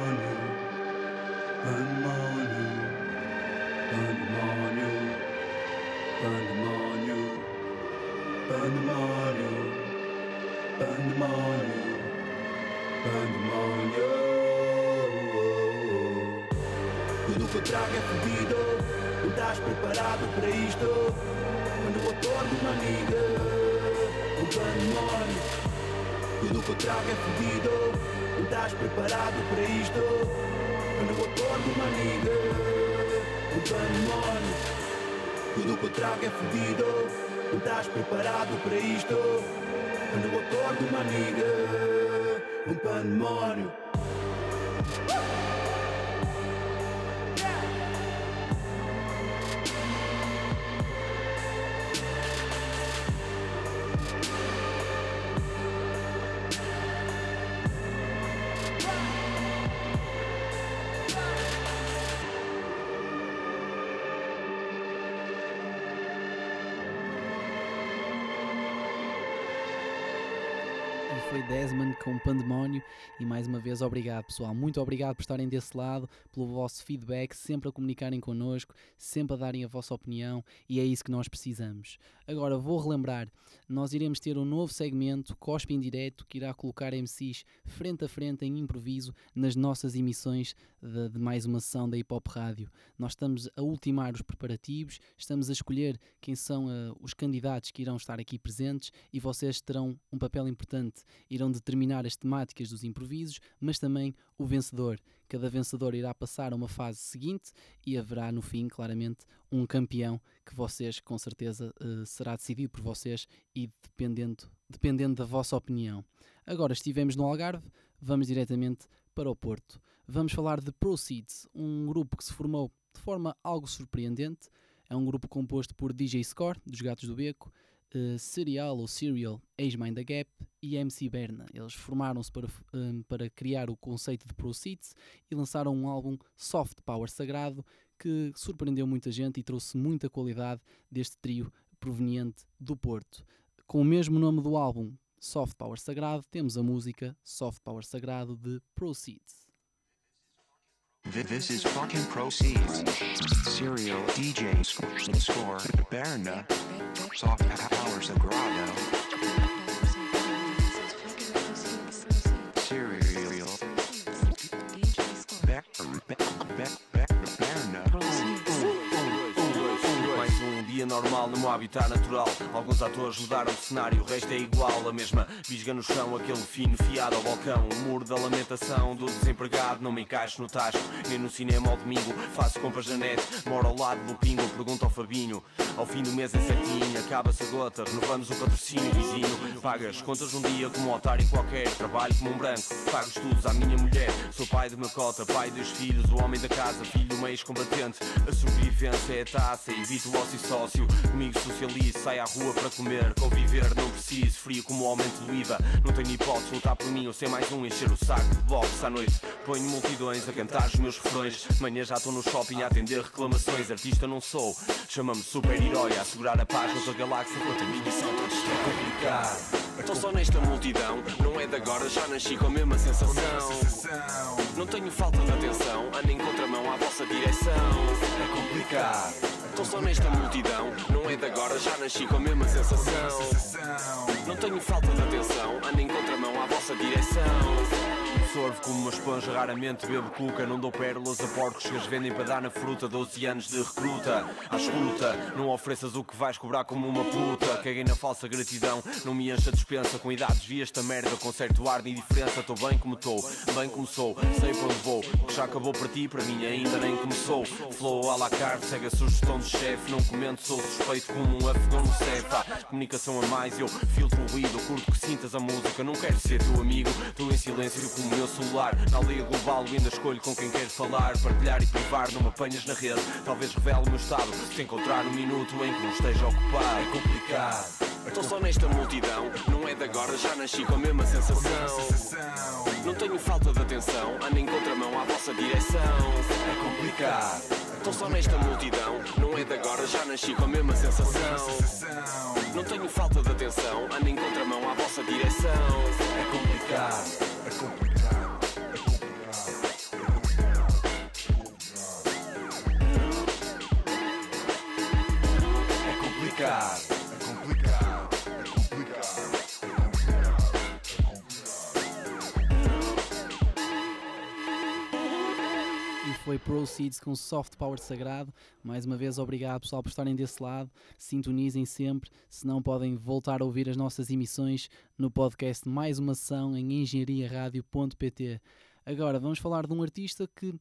Tudo que eu trago é fedido. Tu estás preparado para isto? Eu acordo uma amiga Um pandemónio Tudo que eu trago é fedido. Tu estás preparado para isto? Eu acordo uma amiga Um pandemónio Desmond com Pandemónio. E mais uma vez obrigado pessoal, muito obrigado por estarem desse lado, pelo vosso feedback, sempre a comunicarem connosco, sempre a darem a vossa opinião. E é isso que nós precisamos. Agora vou relembrar, nós iremos ter um novo segmento, Cospe em Direto, que irá colocar MCs frente a frente em improviso nas nossas emissões de, de mais uma sessão da Hip Hop Rádio. Nós estamos a ultimar os preparativos, estamos a escolher quem são uh, os candidatos que irão estar aqui presentes e vocês terão um papel importante irão determinar as temáticas dos improvisos, mas também o vencedor. Cada vencedor irá passar a uma fase seguinte e haverá no fim, claramente, um campeão que vocês, com certeza, uh, será decidido por vocês e dependendo, dependendo da vossa opinião. Agora estivemos no Algarve, vamos diretamente para o Porto. Vamos falar de Proceeds, um grupo que se formou de forma algo surpreendente. É um grupo composto por DJ Score, dos Gatos do Beco, uh, Serial ou Serial, ex-Mind the Gap e MC Berna. Eles formaram-se para, um, para criar o conceito de Proceeds e lançaram um álbum Soft Power Sagrado que surpreendeu muita gente e trouxe muita qualidade deste trio proveniente do Porto. Com o mesmo nome do álbum, Soft Power Sagrado, temos a música Soft Power Sagrado de Proceeds. This is fucking proceeds. Serial DJ score Berna Soft Mais um dia normal no meu habitat natural. Alguns atores mudaram de cenário, o resto é igual. A mesma visga no chão, aquele fino fiado ao balcão. O muro da lamentação do desempregado. Não me encaixo no tasco, nem no cinema ao domingo. Faço compras na net, moro ao lado do pingo. Pergunto ao Fabinho. Ao fim do mês é certinho, acaba-se a gota. Renovamos o patrocínio vizinho. Pagas contas um dia como um otário qualquer. Trabalho como um branco, pago estudos à minha mulher. Sou pai de uma cota, pai dos filhos, o homem da casa, filho do mês combatente. A sobrevivência é a taça, evito o ócio sócio. Comigo socializo, sai à rua para comer. Conviver não preciso, frio como o aumento do IVA. Não tenho hipótese, lutar por mim ou ser mais um, encher o saco de boxe à noite. Ponho multidões a cantar os meus refrões. Manhã já estou no shopping a atender reclamações. Artista não sou, chama-me super-herói. A assegurar a paz noutra galáxia, enquanto a minha são todos tão complicado. Estou só nesta multidão, não é de agora, já nasci com a mesma sensação. Não tenho falta de atenção, ando em contramão à vossa direção. É complicado. Estou só nesta multidão, não é de agora, já nasci com a mesma sensação. Não tenho falta de atenção, ando em contramão à vossa direção. Absorvo como uma esponja, raramente bebo cuca. Não dou pérolas a porcos que as vendem para dar na fruta. 12 anos de recruta, à escuta. Não ofereças o que vais cobrar como uma puta. Caguei na falsa gratidão, não me encha dispensa. Com idade desvia esta merda, com certo ar de indiferença. Estou bem como estou, bem como sou, sei para onde vou. O que já acabou para ti, para mim ainda nem começou. Flow à la carte, segue a sugestão do chefe. Não comento, sou suspeito como um afegão no cefa. Comunicação a mais, eu filtro o ruído. Curto que sintas a música, não quero ser teu amigo. Estou em silêncio como o meu celular. Na aldeia global, ainda escolho com quem quero falar. Partilhar e privar, não me apanhas na rede. Talvez revele o meu estado. Se encontrar um minuto em que não esteja ocupado, é complicado. Estou só nesta multidão, não é de agora, já nasci com a mesma sensação. Não tenho falta de atenção, ando em contramão à vossa direção. É complicado. Estou só nesta multidão, não é de agora, já nasci com a mesma sensação. Não tenho falta de atenção, ando em contramão à vossa direção. É complicado. É complicado. Complicado. É complicado. É complicado. foi Proceeds com Soft Power Sagrado. Mais uma vez, obrigado pessoal por estarem desse lado. Sintonizem sempre, se não podem voltar a ouvir as nossas emissões no podcast Mais uma Ação em engenhariaradio.pt. Agora vamos falar de um artista que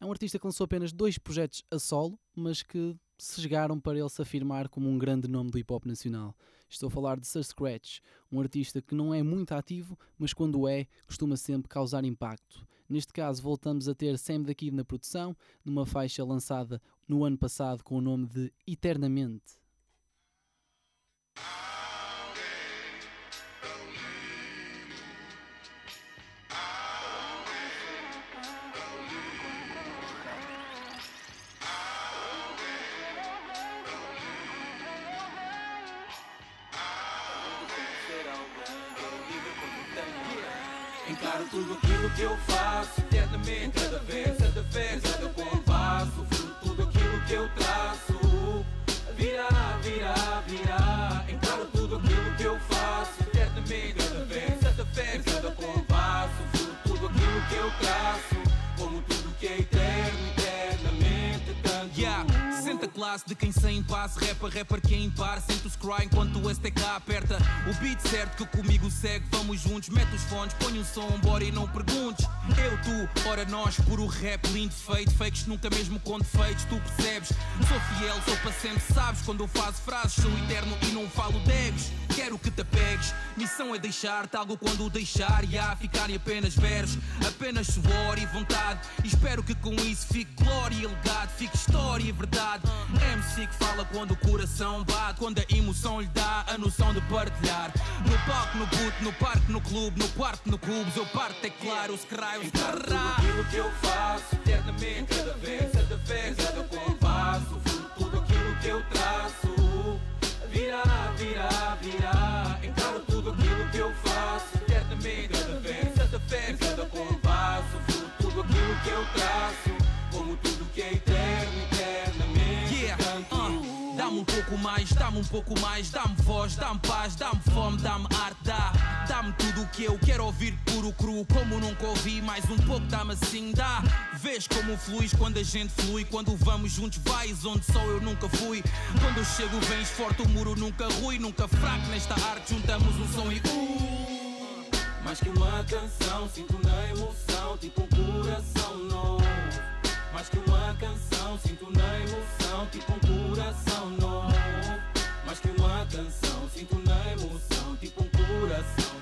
é um artista que lançou apenas dois projetos a solo, mas que se chegaram para ele se afirmar como um grande nome do hip hop nacional. Estou a falar de Sir Scratch, um artista que não é muito ativo, mas quando é, costuma sempre causar impacto. Neste caso, voltamos a ter Sam da Kid na produção, numa faixa lançada no ano passado com o nome de Eternamente. Impasse. Rapper, rapper que é impar, sente o cry O beat certo que comigo segue, vamos juntos. Mete os fones, põe um som, bora e não perguntes. Eu, tu, ora nós, puro rap, lindo, feito. Fakes nunca mesmo com defeitos, tu percebes. Sou fiel, sou para sempre, sabes. Quando eu faço frases, sou eterno e não falo degos. Quero que te apegues, missão é deixar-te algo quando o deixar. E há ficarem apenas versos, apenas suor e vontade. E espero que com isso fique glória e legado, fique história e verdade. MC que fala quando o coração bate, quando a emoção lhe dá a noção de partilhar. No palco, no boot, no parque, no clube, no quarto, no clube, eu parto, é claro, os craios. Tudo aquilo que eu faço, eternamente, cada vez, cada vez, cada compasso. Tudo aquilo que eu traço. Virá, virá, virá. Encaro tudo aquilo que eu faço, pouco mais, dá-me um pouco mais, dá-me voz, dá-me paz, dá-me fome, dá-me arte, dá, dá-me tudo o que eu quero ouvir puro cru, como nunca ouvi, mais um pouco dá-me assim, dá. Vês como fluis quando a gente flui, quando vamos juntos vais onde só eu nunca fui. Quando eu chego vens forte, o muro nunca rui, nunca fraco nesta arte, juntamos um som e uh. Mais que uma canção, sinto na emoção, tipo um coração novo. Mais que uma canção, sinto na emoção, tipo um coração novo. Mais que uma canção, sinto na emoção, tipo um coração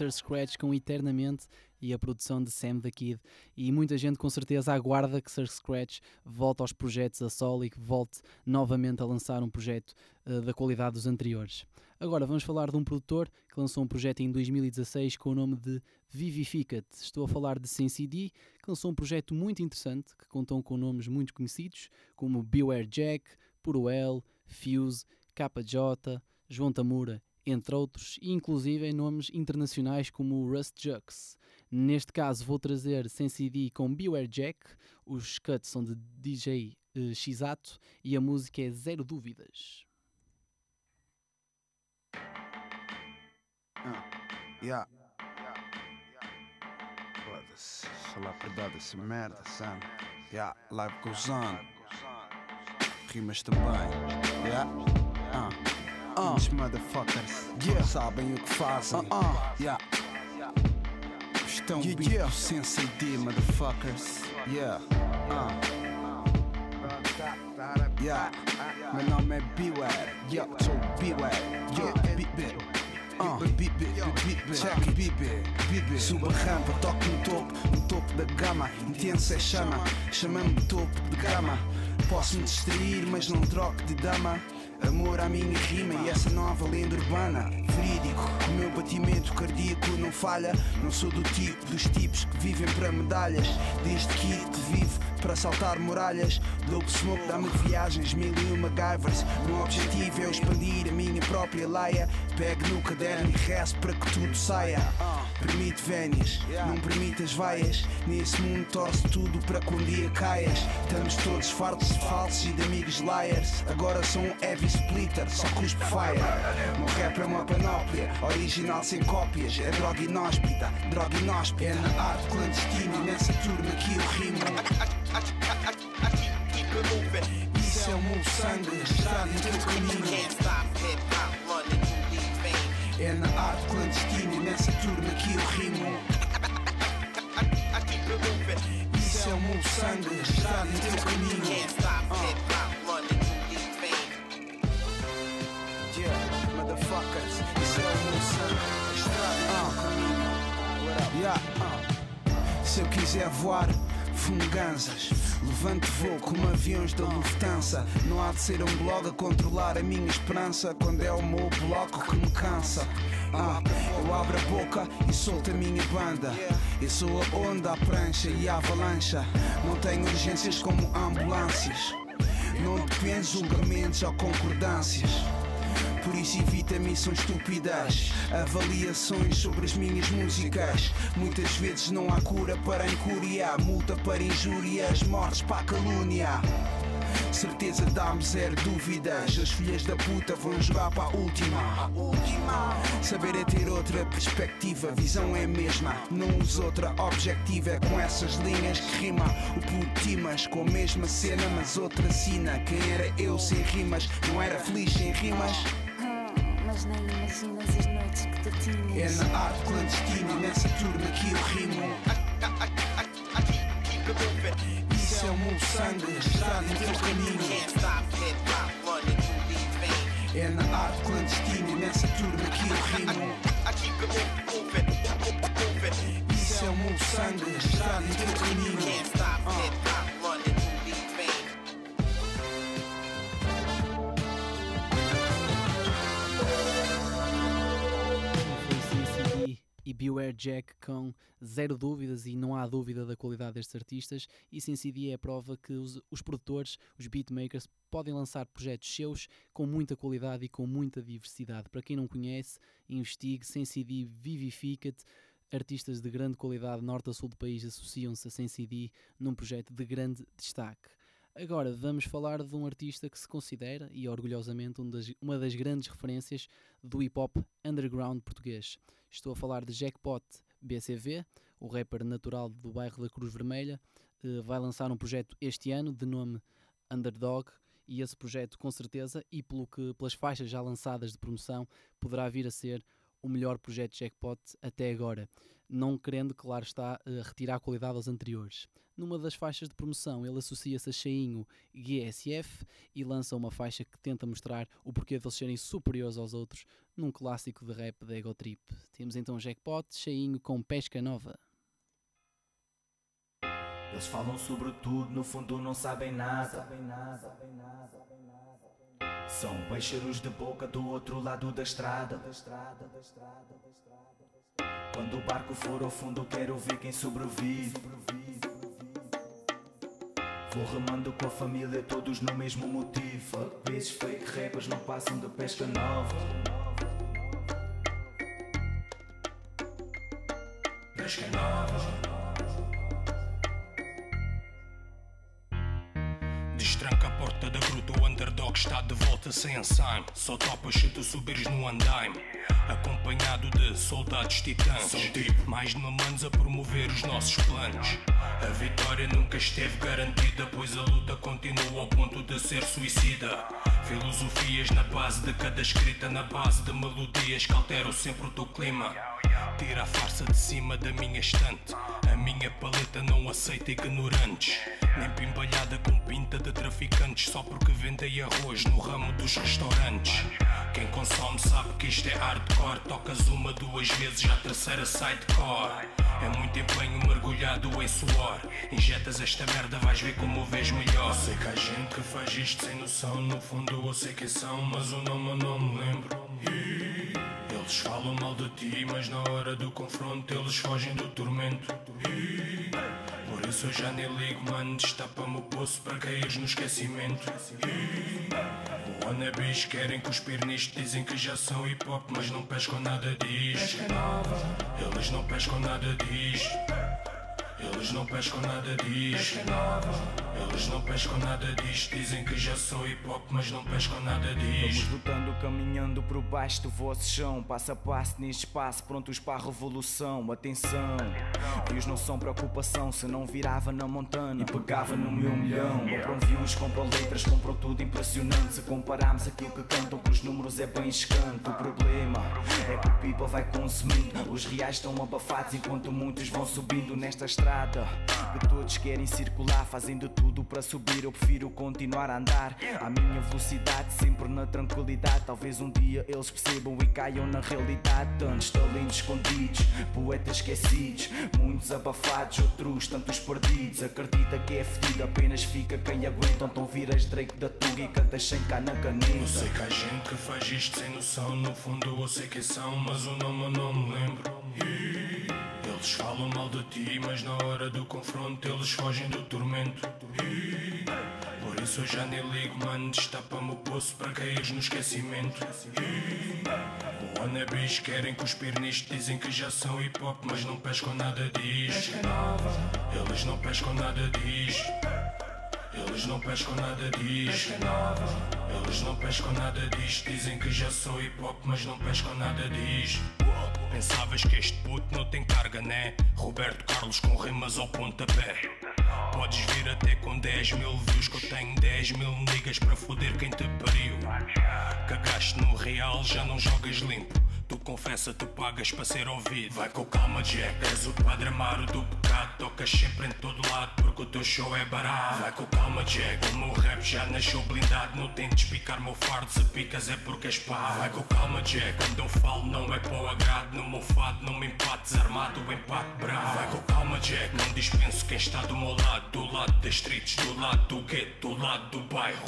Sir Scratch com Eternamente e a produção de Sam the Kid. E muita gente com certeza aguarda que Sir Scratch volte aos projetos a solo e que volte novamente a lançar um projeto uh, da qualidade dos anteriores. Agora vamos falar de um produtor que lançou um projeto em 2016 com o nome de Vivifica-te. Estou a falar de SensiD, que lançou um projeto muito interessante que contou com nomes muito conhecidos como Beware Jack, Puruel, Fuse, KJ, João Tamura entre outros, inclusive em nomes internacionais como o Rust Jux. Neste caso vou trazer SensiD com Beware Jack, os cuts são de DJ uh, Shizato e a música é Zero Dúvidas. Ah, yeah. Foda-se, sei lá, perdoa essa merda, sabe? Yeah, life goes on. Rimas também, yeah. Ah. Uh. Os motherfuckers yeah. sabem o que fazem. Uh -uh. Yeah. Estão yeah, yeah. sem CD, motherfuckers. Yeah. Uh. Yeah. Meu nome é Beware. Yeah, sou Beware. Yeah, be, be. Uh. Bibi, bibi, check Suba a rampa, toco no topo, no topo da gama Intensa é chama, chama-me de topo de gama Posso me distrair, mas não troco de dama Amor à minha rima e essa nova lenda urbana Verídico, o meu batimento cardíaco não falha. Não sou do tipo dos tipos que vivem para medalhas. Desde que te vivo para saltar muralhas. Dope Smoke dá-me viagens, mil e uma MacGyvers Meu objetivo é expandir a minha própria laia. Pego no caderno e rezo para que tudo saia. Permite vénias, não permite as vaias. Nesse mundo torce tudo para que um dia caias. Estamos todos fartos de falsos e de amigos liars. Agora sou um heavy splitter, só cuspo fire. Meu rap é uma panóplia, original sem cópias É droga inóspita, droga inóspita É. na arte clandestina, nessa turma que eu rimo Isso é o meu sangue, registrado no teu caminho. É na arte clandestina nessa turma que eu rimo. Isso é o meu sangue, estrada em teu caminho. Yeah, motherfuckers, Yeah, uh. Se eu quiser voar, funganzas. Levante voo como aviões da Lufthansa. Não há de ser um blog a controlar a minha esperança. Quando é o meu bloco que me cansa. Ah, eu abro a boca e solto a minha banda. Eu sou a onda, a prancha e a avalancha. Não tenho urgências como ambulâncias. Não depende de julgamentos ou concordâncias. Por isso evita missões estúpidas, avaliações sobre as minhas músicas. Muitas vezes não há cura para incúria, multa para injúrias, mortes para a calúnia. Certeza dá-me zero dúvidas. As filhas da puta vão jogar para a última. última. Saber é ter outra perspectiva, visão é a mesma. Não uso outra objetiva. É com essas linhas que rima o putimas com a mesma cena, mas outra sina. Quem era eu sem rimas? Não era feliz sem rimas? Mas nem imaginas as noites que tu tinhas. É na arte clandestina, nessa turma que eu rimo. Isso é o meu sangue, estrada em teu caminho. É na arte clandestina, nessa turma que eu rimo. Isso é o meu sangue, estrada em teu caminho. E Beware Jack com zero dúvidas e não há dúvida da qualidade destes artistas e CCD é a prova que os, os produtores, os beatmakers podem lançar projetos seus com muita qualidade e com muita diversidade. Para quem não conhece, investigue, CCD vivifica-te, artistas de grande qualidade norte a sul do país associam-se a CCD num projeto de grande destaque. Agora vamos falar de um artista que se considera, e orgulhosamente, um das- uma das grandes referências do hip hop underground português. Estou a falar de Jackpot BCV, o rapper natural do bairro da Cruz Vermelha. eh, vai lançar um projeto este ano de nome Underdog, e esse projeto, com certeza, e pelo que, pelas faixas já lançadas de promoção, poderá vir a ser o melhor projeto Jackpot até agora, não querendo, claro está, eh, retirar a qualidade aos anteriores. Numa das faixas de promoção, ele associa-se a Cheinho GSF e lança uma faixa que tenta mostrar o porquê de eles serem superiores aos outros num clássico de rap da Ego Trip. Temos então Jackpot, Cheinho com Pesca Nova. Eles falam sobre tudo, no fundo não sabem nada. São peixeiros de boca do outro lado da estrada. Quando o barco for ao fundo, quero ver quem sobrevive. Vou remando com a família, todos no mesmo motivo. Fuck vezes fake rappers não passam de pesca nova. Pesca nova. Sem ensaio. Só topas se tu subires no andaime. Acompanhado de soldados titãs. São tipo mais de manos a promover os nossos planos. A vitória nunca esteve garantida, pois a luta continua ao ponto de ser suicida. Filosofias na base de cada escrita, na base de melodias que alteram sempre o teu clima. Tira a farsa de cima da minha estante. Minha paleta não aceita ignorantes. Nem pimbalhada com pinta de traficantes só porque vendem arroz no ramo dos restaurantes. Quem consome sabe que isto é hardcore. Tocas uma, duas vezes, já terceira sidecore. É muito empenho mergulhado em suor. Injetas esta merda, vais ver como o vês melhor. Sei que há gente que faz isto sem noção. No fundo eu sei quem são, mas o nome eu não me lembro. Eles falam mal de ti, mas na hora do confronto eles fogem do tormento. E por isso eu já nem ligo, mano. Destapa-me o poço para caíres no esquecimento. E wannabes querem cuspir nisto, dizem que já são hip hop, mas não pescam nada disto. Eles não pescam nada disto. Eles não pescam nada disto. Eles não pescam nada disto. Dizem que já sou hip hop, mas não pescam nada Vamos disto. lutando, caminhando por baixo do vosso chão. Passo a passo neste espaço, prontos para a revolução. Atenção, rios não são preocupação. Se não virava na montanha e pegava no meu milhão. Compram views, compram letras, compram tudo impressionante. Se compararmos aquilo que cantam com os números, é bem escante. O problema é que o people vai consumindo. Os reais estão abafados enquanto muitos vão subindo nesta estrada. Que todos querem circular, fazendo tudo para subir. Eu prefiro continuar a andar à minha velocidade, sempre na tranquilidade. Talvez um dia eles percebam e caiam na realidade. Tantos talentos escondidos, poetas esquecidos, muitos abafados, outros tantos perdidos. Acredita que é fedido, apenas fica quem aguenta. Então viras Drake da Tuga e cantas sem cá na caneta. Eu sei que há gente que faz isto sem noção. No fundo eu sei quem são, mas o nome eu não me lembro. E eles falam mal de ti, mas na hora do confronto eles fogem do tormento. E por isso eu já nem ligo, mano. Destapa-me o poço para caíres no esquecimento. E wannabes querem cuspir nisto, dizem que já são hip hop, mas não pescam nada disto. Eles não pescam nada disto. Eles não pescam nada disto. Eles não pescam nada disto. Dizem que já sou hip hop, mas não pescam nada disto. Pensavas que este puto não tem carga, né? Roberto Carlos com rimas ao pontapé. Podes vir até com 10 mil views que eu tenho 10 mil niggas para foder quem te pariu. Cagaste no real, já não jogas limpo. Tu confessa, tu pagas para ser ouvido. Vai com calma, Jack. És o padre amaro do pecado. Tocas sempre em todo lado porque o teu show é barato. Vai com calma, Jack. O meu rap já nasceu blindado. Não tentes picar meu fardo. Se picas é porque és pá. Vai com calma, Jack. Quando eu falo, não é para o agrado. No meu fado, não me empates armado. O empate bravo. Vai com calma, Jack. Não dispenso quem está do meu lado. Do lado das streets, do lado do gueto, do lado do bairro.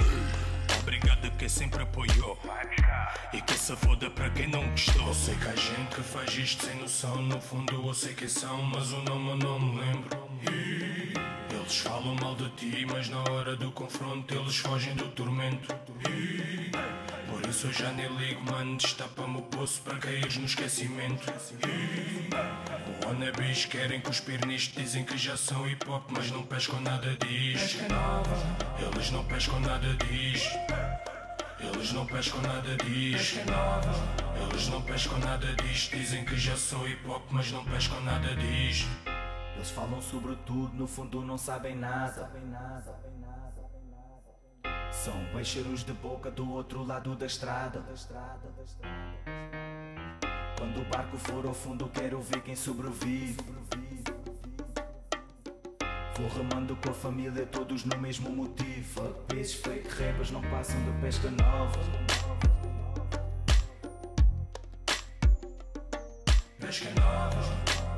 Obrigado a quem sempre apoiou E que se foda para quem não gostou Eu sei que há gente que faz isto sem noção No fundo eu sei quem são, mas o nome eu não me lembro eles falam mal de ti, mas na hora do confronto Eles fogem do tormento E por isso eu já nem ligo, mano Destapa-me o poço para caíres no esquecimento E wannabes querem cuspir nisto Dizem que já são hip hop, mas não pescam nada disto Eles não pescam nada disto eles não pescam nada disto. Eles não pescam nada disto. Dizem que já sou hip hop, mas não pescam nada disto. Eles falam sobre tudo, no fundo não sabem nada. São peixeiros de boca do outro lado da estrada. Quando o barco for ao fundo, quero ver quem sobrevive. Vou remando com a família, todos no mesmo motivo. Bitch, fake rappers não passam de pesca nova. Pesca nova.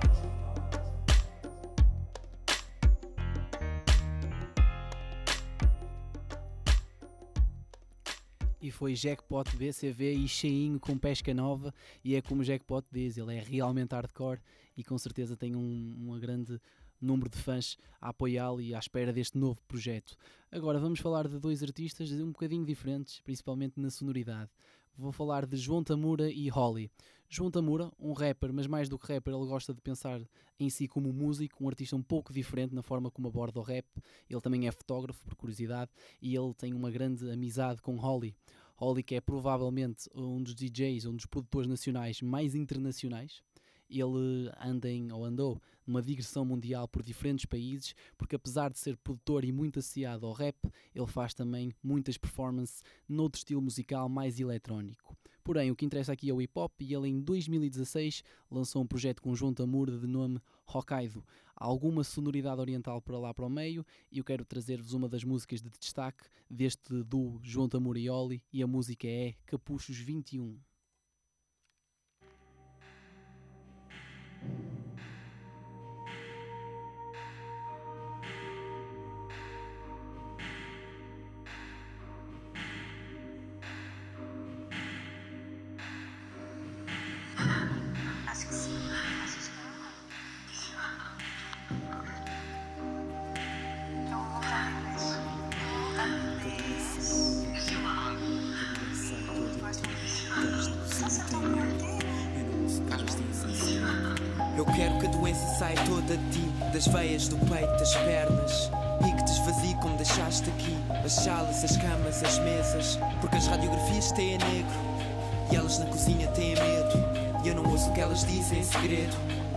E foi Jackpot BCV e cheinho com pesca nova. E é como Jackpot diz, ele é realmente hardcore e com certeza tem um, uma grande número de fãs a apoiá-lo e à espera deste novo projeto. Agora vamos falar de dois artistas um bocadinho diferentes, principalmente na sonoridade. Vou falar de João Tamura e Holly. João Tamura, um rapper, mas mais do que rapper, ele gosta de pensar em si como músico, um artista um pouco diferente na forma como aborda o rap. Ele também é fotógrafo, por curiosidade, e ele tem uma grande amizade com Holly. Holly, que é provavelmente um dos DJs, um dos produtores nacionais mais internacionais. Ele anda em, ou andou numa digressão mundial por diferentes países, porque apesar de ser produtor e muito associado ao rap, ele faz também muitas performances noutro estilo musical mais eletrónico. Porém, o que interessa aqui é o hip hop e ele em 2016 lançou um projeto com João Tamura de nome Hokkaido. Há alguma sonoridade oriental para lá para o meio e eu quero trazer-vos uma das músicas de destaque deste duo João Tamura e Oli e a música é Capuchos 21.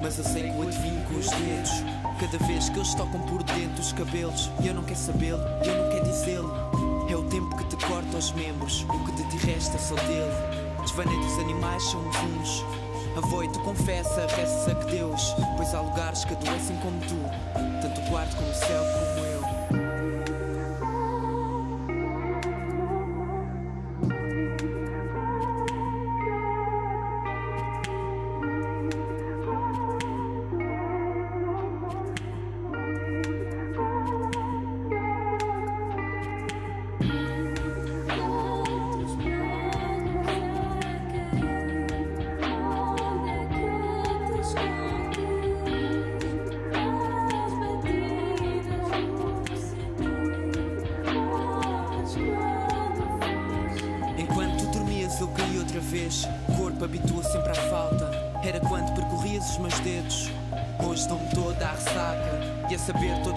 Mas eu sei que o adivinho com os dedos. Cada vez que eles tocam por dentro dos cabelos E eu não quero sabê-lo, e eu não quero dizê-lo. É o tempo que te corta os membros O que de ti resta só dele. Desvaneio dos animais somos uns Avoito, confessa, resta a que Deus Pois há lugares que adoecem como tu. Tanto o quarto como o céu como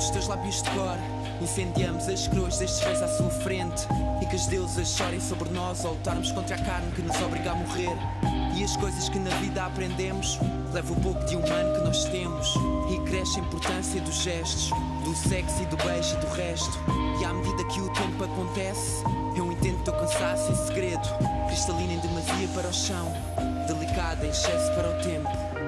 a saber todos os teus lábios de cor. Incendiamos as cruzes destes reis à sua frente. E que as deusas chorem sobre nós Ao lutarmos contra a carne que nos obriga a morrer. E as coisas que na vida aprendemos Leva o pouco de humano que nós temos. E cresce a importância dos gestos Do sexo e do beijo e do resto. E à medida que o tempo acontece eu entendo teu cansaço em segredo. Cristalina em demasia para o chão Delicada em excesso para o tempo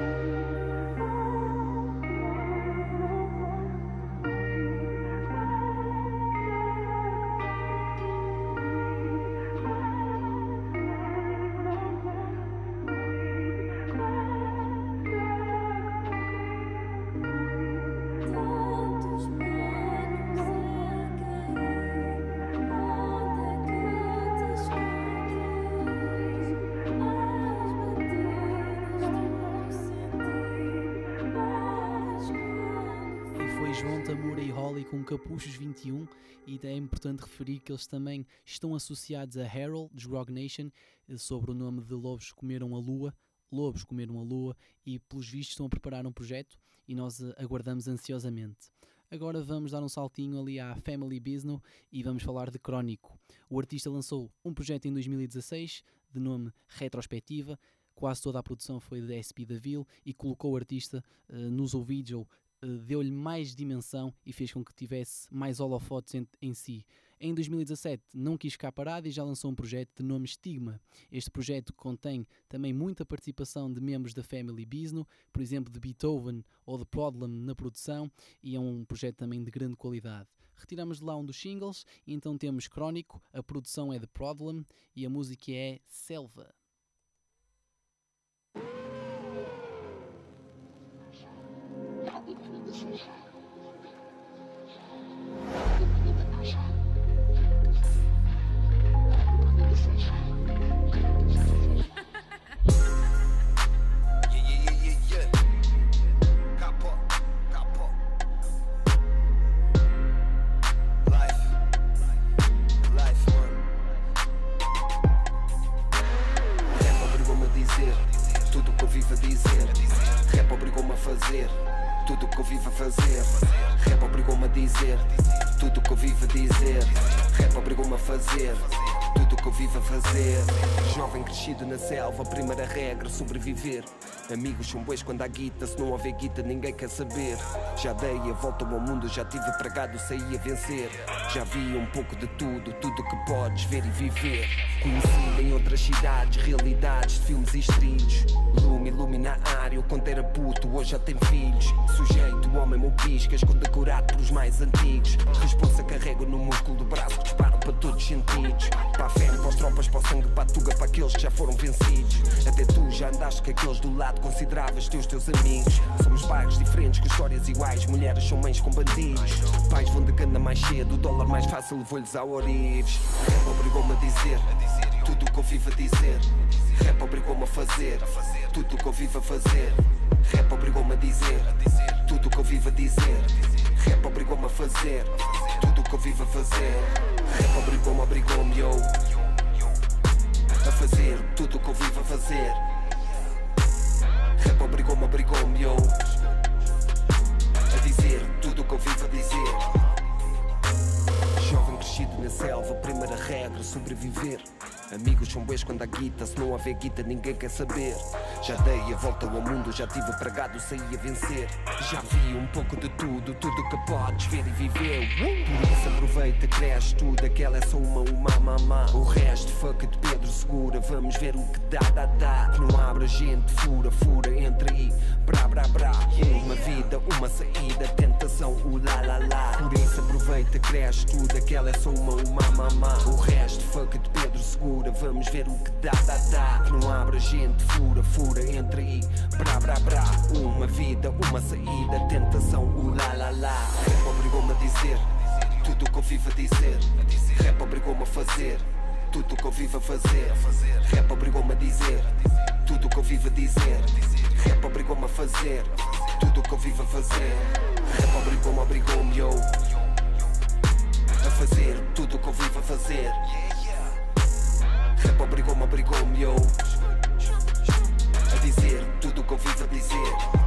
e é importante referir que eles também estão associados a Harold, de Grog Nation, eh, sobre o nome de Lobos Comeram a Lua, Lobos Comeram a Lua e, pelos vistos, estão a preparar um projeto e nós eh, aguardamos ansiosamente. Agora vamos dar um saltinho ali à Family Business e vamos falar de Crónico. O artista lançou um projeto em 2016 de nome Retrospectiva. Quase toda a produção foi de SP Daville e colocou o artista uh, nos ouvidos ou deu-lhe mais dimensão e fez com que tivesse mais holofotes em, em si. Em 2017 não quis ficar parado e já lançou um projeto de nome Stigma. Este projeto contém também muita participação de membros da Family Business, por exemplo de Beethoven ou de Problem na produção e é um projeto também de grande qualidade. Retiramos de lá um dos singles e então temos Crónico, a produção é de Problem e a música é Selva. Crescido na selva, primeira regra, sobreviver. Amigos são bois quando há guita, se não houver guita ninguém quer saber. Já dei a volta ao mundo, já tive pregado, saí a vencer. Já vi um pouco de tudo, tudo que podes ver e viver. Conheci em outras cidades, realidades de filmes e estrilhos. Lume ilumina a área, eu quando era puto, hoje já tem filhos. Sujeito, homem, meu piscas, condecorado pelos mais antigos. Responsa carrego no músculo do braço que dispara para todos os sentidos. Para a fé, para as tropas, para o sangue, para a tuga, para aqueles que já foram vencidos. Até tu já andaste com aqueles do lado, consideravas teus teus amigos. Somos bairros diferentes, com histórias iguais. Mulheres são mães com bandidos. Pais vão de cana mais cedo, o dólar mais fácil levou-lhes ao orives. Obrigou-me a dizer tudo o que eu vivo a dizer. Rap obrigou-me a fazer tudo o que eu vivo a fazer. Rap obrigou-me a dizer tudo o que eu vivo a dizer. Rap obrigou-me a fazer tudo o que eu vivo a fazer. Rap obrigou-me, obrigou-me, yo. A fazer tudo o que eu vivo a fazer. Rap obrigou-me, obrigou-me, yo. A dizer tudo o que eu vivo a dizer selva, primeira regra, sobreviver. Amigos são bois quando há guita, se não houver guita ninguém quer saber. Já dei a volta ao mundo, já tive pregado, saí a vencer. Já vi um pouco de tudo, tudo que podes ver e viver. Por isso aproveita, cresce tudo, aquela é só uma, uma mamá. O resto, fuck it, Pedro segura, vamos ver o que dá, dá, dá. Que não abra gente, fura, fura, entra aí, brá, brá, brá. Uma vida, uma saída, tentação, o lá, lá, lá. Por isso aproveita, cresce tudo, aquela é só uma, uma mamá. O resto, fuck it, Pedro segura, vamos ver o que dá, dá, dá. Que não abra gente, fura, fura, entra aí, brá, brá, brá. Uma vida, uma saída, tentação, o lá, lá, lá. Rap obrigou-me a dizer tudo o que eu vivo a dizer. Rap obrigou-me a fazer tudo o que eu vivo a fazer. Rap obrigou-me a dizer tudo o que eu vivo a dizer. Rap obrigou-me a fazer tudo o que eu vivo a fazer. Rap obrigou-me, obrigou-me, eu a fazer tudo o que eu vivo a fazer. Rap obrigou-me, obrigou-me, eu a dizer tudo o que eu vivo a dizer.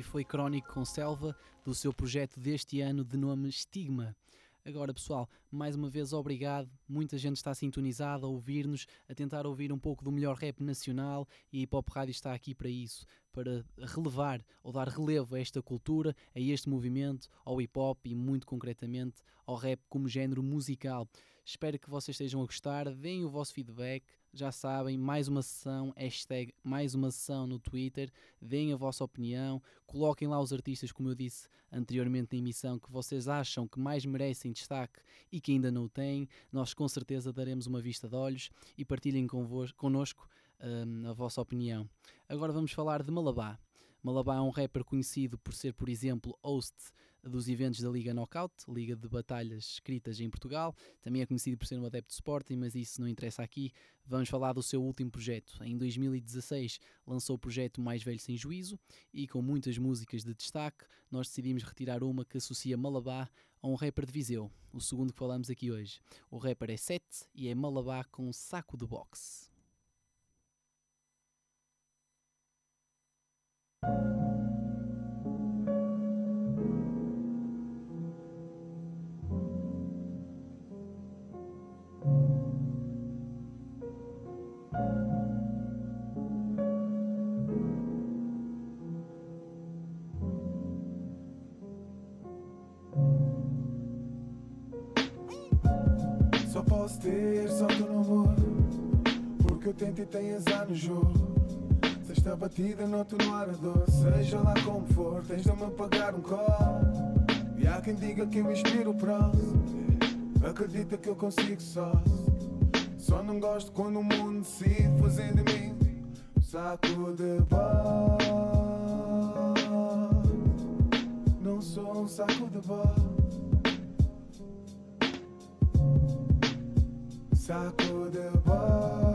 E foi Crónico com Selva do seu projeto deste ano de nome Estigma. Agora, pessoal, mais uma vez obrigado. Muita gente está sintonizada a ouvir-nos, a tentar ouvir um pouco do melhor rap nacional e a Hip Hop Rádio está aqui para isso, para relevar ou dar relevo a esta cultura, a este movimento, ao hip hop e muito concretamente ao rap como género musical. Espero que vocês estejam a gostar, deem o vosso feedback. Já sabem, mais uma sessão, hashtag mais uma sessão no Twitter, deem a vossa opinião, coloquem lá os artistas, como eu disse anteriormente na emissão, que vocês acham que mais merecem destaque e que ainda não o têm. Nós com certeza daremos uma vista de olhos e partilhem connosco hum, a vossa opinião. Agora vamos falar de Malabá. Malabá é um rapper conhecido por ser, por exemplo, host dos eventos da Liga Knockout, Liga de Batalhas Escritas em Portugal. Também é conhecido por ser um adepto de Sporting, mas isso não interessa aqui. Vamos falar do seu último projeto. Em 2016 lançou o projeto Mais Velho Sem Juízo e com muitas músicas de destaque, nós decidimos retirar uma que associa Malabá a um rapper de Viseu, o segundo que falamos aqui hoje. O rapper é Sete e é Malabá com um saco de boxe. Ter sorte no amor Porque eu tento e tenho azar no jogo. Se esta batida não atenuar a dor Seja lá como for, tens de me pagar um call E há quem diga que eu inspiro o próximo. Acredita que eu consigo só. Só não gosto quando o mundo decide fazer de mim Um saco de bola Não sou um saco de bola saco de bola.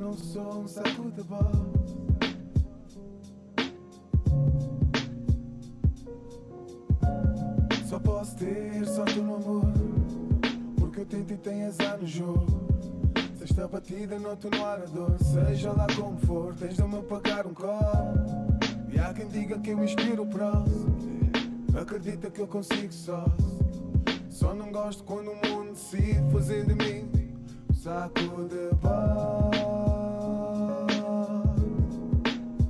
Não sou um saco de bola. Só posso ter sorte no amor, porque eu tento e tenho azar no jogo. Se esta batida não atenuar a dor, seja lá como for, tens de me pagar um call. E há quem diga que eu inspiro o próximo, acredita que eu consigo só. Só não gosto quando o mundo decide fazer de mim um saco de bola.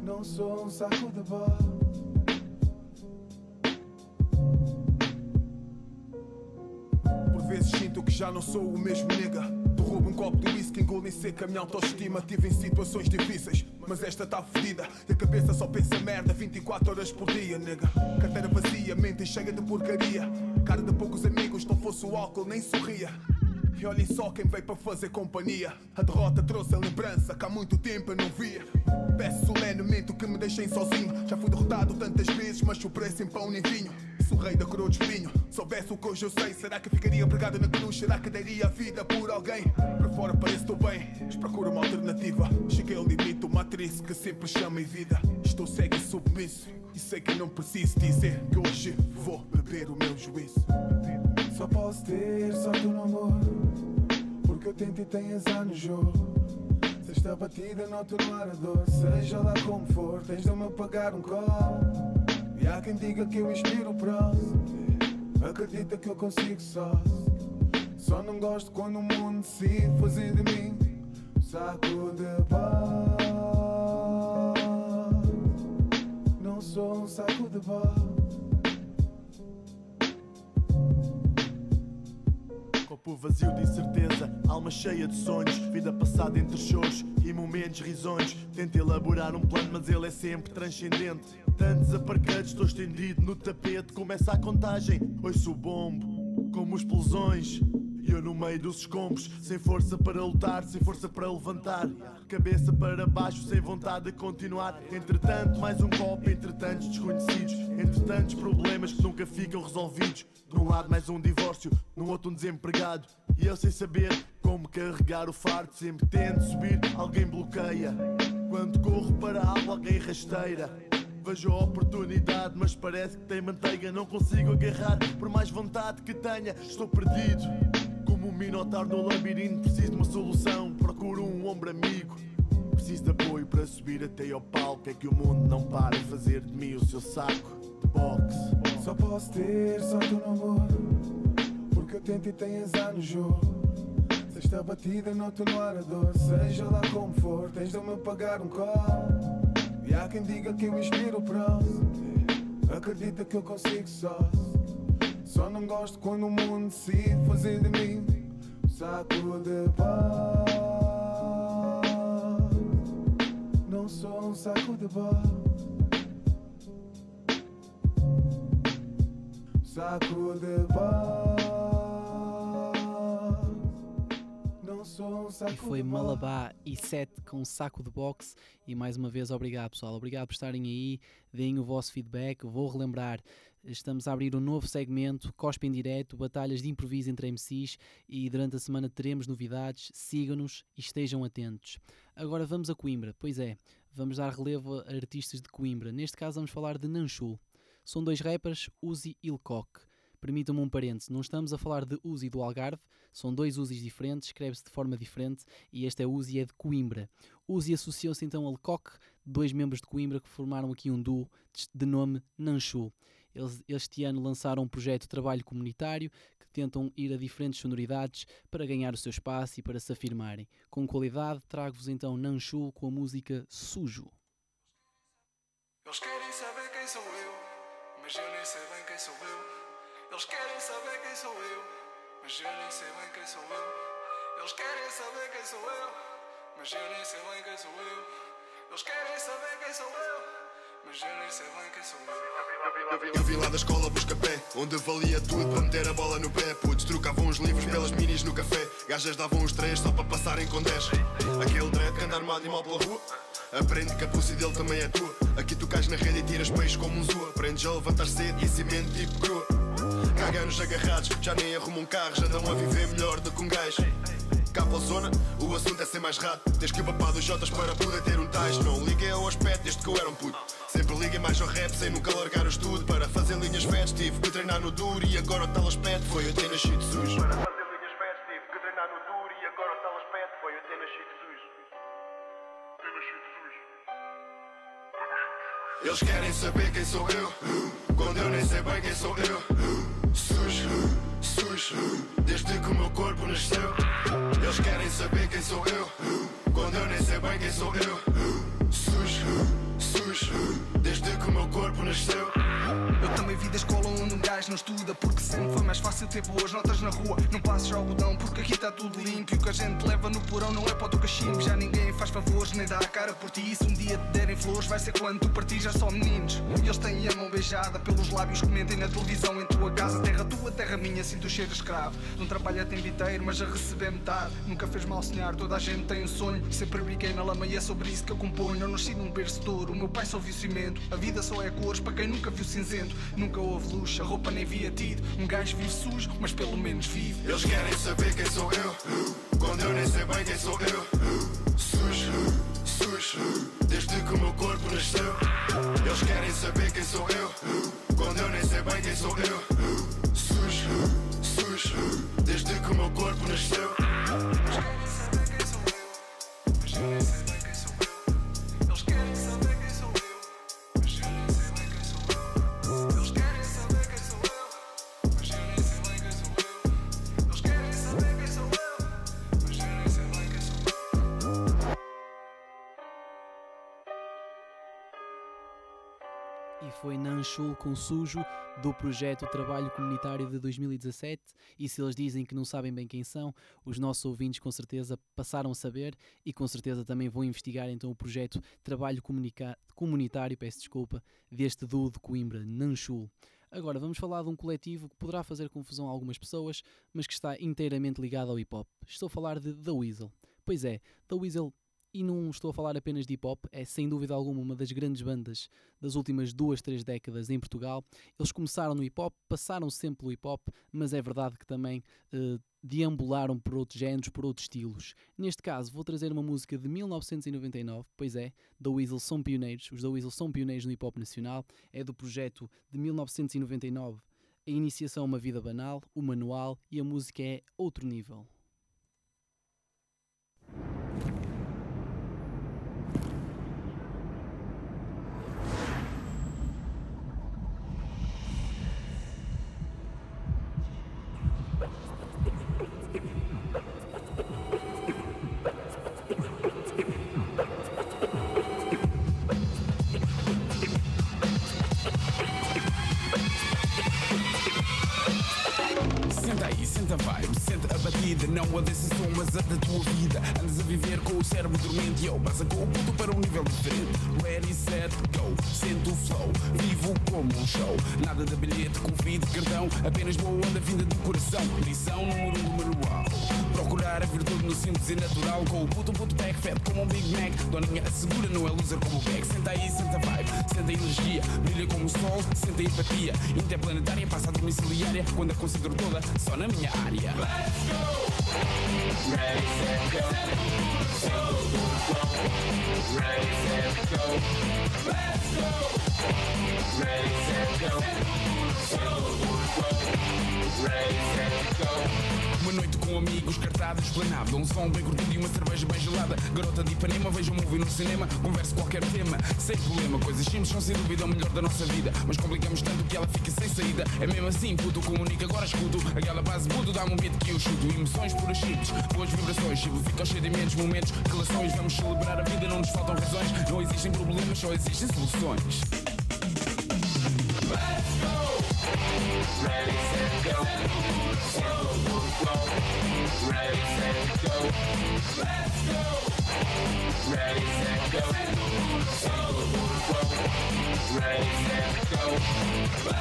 Não sou um saco de bola. Por vezes sinto que já não sou o mesmo nega. Tu roubo um copo de whisky, engolo em seca a minha autoestima. Tive em situações difíceis, mas esta tá fedida. E a cabeça só pensa merda 24 horas por dia, nega. Carteira vazia, mente cheia de porcaria. Cara de poucos amigos, não fosse o álcool, nem sorria. E olhem só quem veio para fazer companhia. A derrota trouxe a lembrança que há muito tempo eu não via. Peço solenemente que me deixem sozinho. Já fui derrotado tantas vezes, mas superei sem pão nem vinho. Sou rei da coroa de espinho. Soubesse o que hoje eu sei, será que ficaria pregado na cruz? Será que daria a vida por alguém? Para fora parece estou bem, mas procuro uma alternativa. Cheguei ao limite, uma atriz que sempre chama em vida. Estou cego e submisso. E sei que não preciso dizer que hoje vou beber o meu juízo. Só posso ter sorte no amor, porque eu tento e tenho azar no jogo. Se esta batida não atenuar a dor, seja lá como for, tens de me pagar um call. E há quem diga que eu inspiro o próximo, acredita que eu consigo só. Só não gosto quando o mundo decide fazer de mim saco de pó. Sou um saco de pó. Copo vazio de incerteza, alma cheia de sonhos, vida passada entre choros e momentos risonhos. Tento elaborar um plano, mas ele é sempre transcendente. Tantos aparcados, estou estendido no tapete. Começa a contagem, ouço o bombo, como explosões. E eu no meio dos escombros, sem força para lutar, sem força para levantar. Cabeça para baixo, sem vontade de continuar. Entretanto, mais um copo entre tantos desconhecidos. Entre tantos problemas que nunca ficam resolvidos. De um lado, mais um divórcio, no outro, um desempregado. E eu sem saber como carregar o fardo. Sempre tento subir, alguém bloqueia. Quando corro para algo, alguém rasteira. Vejo a oportunidade, mas parece que tem manteiga. Não consigo agarrar, por mais vontade que tenha, estou perdido. Minotauro no labirinto, preciso de uma solução. Procuro um ombro amigo. Preciso de apoio para subir até ao palco. É que o mundo não para de fazer de mim o seu saco de boxe. Só posso ter sorte no amor, porque eu tento e tenho azar no jogo. Se esta batida não atenuar a dor, seja lá como for, tens de me pagar um call. E há quem diga que eu inspiro o próximo, acredita que eu consigo só. Só não gosto quando o mundo decide fazer de mim saco de pó. Não sou um saco de pó. Saco de pó. Não sou um saco E foi. Malabá e 7 com saco de boxe. E mais uma vez, obrigado pessoal. Obrigado por estarem aí. Deem o vosso feedback. Vou relembrar. Estamos a abrir um novo segmento, Cospe em Direto, batalhas de improviso entre MCs e durante a semana teremos novidades. Sigam-nos e estejam atentos. Agora vamos a Coimbra. Pois é, vamos dar relevo a artistas de Coimbra. Neste caso vamos falar de Nanchu. São dois rappers, Uzi e Lecoq. Permitam-me um parênteses, não estamos a falar de Uzi do Algarve, são dois Uzis diferentes, escreve-se de forma diferente e este é Uzi é de Coimbra. Uzi associou-se então a Lecoq, dois membros de Coimbra que formaram aqui um duo de nome Nanchu. Eles este ano lançaram um projeto de trabalho comunitário que tentam ir a diferentes sonoridades para ganhar o seu espaço e para se afirmarem. Com qualidade, trago-vos então Nanchu com a música Sujo. Eles querem saber quem sou eu, mas eu nem sei bem quem sou eu. Eles querem saber quem sou eu, mas eu nem sei bem quem sou eu. Eles querem saber quem sou eu, mas eu nem sei bem quem sou eu. Eles querem saber quem sou eu, eu vim lá da escola busca pé, onde valia tudo para meter a bola no pé. Putos trocavam os livros pelas minis no café. Gajas davam os três só para passarem com 10. Aquele dread que anda armado e mal pela rua. Aprende que a pussy dele também é tua. Aqui tu cais na rede e tiras peixe como um zua. Aprendes a levantar cedo e cimento tipo crua. Caganos agarrados, já nem arrumam carros, andam a viver melhor do que um gajo. O assunto é ser mais rato. Tens que papar dos Jotas para poder ter um tais. Não liguei ao aspecto desde que eu era um puto. Sempre liguei mais ao rap sem nunca largar o estudo. Para fazer linhas fats tive que treinar no duro e agora o tal aspecto foi eu ter nascido sujo. Para fazer linhas fats tive que treinar no duro e agora o tal aspecto foi eu ter nascido. Eles querem saber quem sou eu, quando eu nem sei bem quem sou eu. Desde que o meu corpo nasceu. Eles querem saber quem sou eu, quando eu nem sei bem quem sou eu. Sujo, desde que o meu corpo nasceu. Eu também vi da escola onde um gajo não estuda Porque sempre foi mais fácil ter boas notas na rua. Não passes algodão porque aqui está tudo limpo E o que a gente leva no porão não é para o teu cachimbo. Já ninguém faz favores nem dá a cara por ti. E se um dia te derem flores vai ser quando tu partir já só meninos. Eles têm a mão beijada pelos lábios Comentem na televisão em tua casa. Terra tua, terra minha, sinto o cheiro escravo. Não trabalha a tempo inteiro mas a receber metade. Nunca fez mal sonhar, toda a gente tem um sonho. Sempre brinquei na lama e é sobre isso que eu componho. Eu nasci num berço de ouro, o meu pai é só viu cimento. A vida só é cores para quem nunca viu cinzento. Nunca houve luz, a roupa nem via tido. Um gajo vive sujo, mas pelo menos vive. Eles querem saber quem sou eu, quando eu nem sei bem quem sou eu. Sujo, sujo, desde que o meu corpo nasceu. Eles querem saber quem sou eu, quando eu nem sei bem quem sou eu. Sujo, sujo, desde que o meu corpo nasceu. Eles querem saber quem sou eu, mas eu nem sei. E foi Nanchul com Sujo do projeto Trabalho Comunitário de 2017 e se eles dizem que não sabem bem quem são, os nossos ouvintes com certeza passaram a saber e com certeza também vão investigar então o projeto Trabalho Comunitário, peço desculpa, deste duo de Coimbra, Nanchul. Agora vamos falar de um coletivo que poderá fazer confusão a algumas pessoas, mas que está inteiramente ligado ao hip hop. Estou a falar de The Weasel. Pois é, The Weasel e não estou a falar apenas de hip hop, é sem dúvida alguma uma das grandes bandas das últimas duas, três décadas em Portugal. Eles começaram no hip hop, passaram sempre pelo hip hop, mas é verdade que também uh, deambularam por outros géneros, por outros estilos. Neste caso, vou trazer uma música de 1999, pois é, The Weasel são pioneiros, os The Weasel são pioneiros no hip hop nacional, é do projeto de 1999. A iniciação é uma vida banal, o manual e a música é outro nível. Simples são sem dúvida o melhor da nossa vida Mas complicamos tanto que ela fica sem saída É mesmo assim, puto, comunica, agora escuto Aquela base, puto, dá-me um beat que eu chuto Emoções puras simples, boas vibrações Chico fica cheio de imensos momentos, relações Vamos celebrar a vida, não nos faltam razões Não existem problemas, só existem soluções Let's go! Ready, set, go! Ready, set, go. Let's go. Ready, set, Ready, set, go.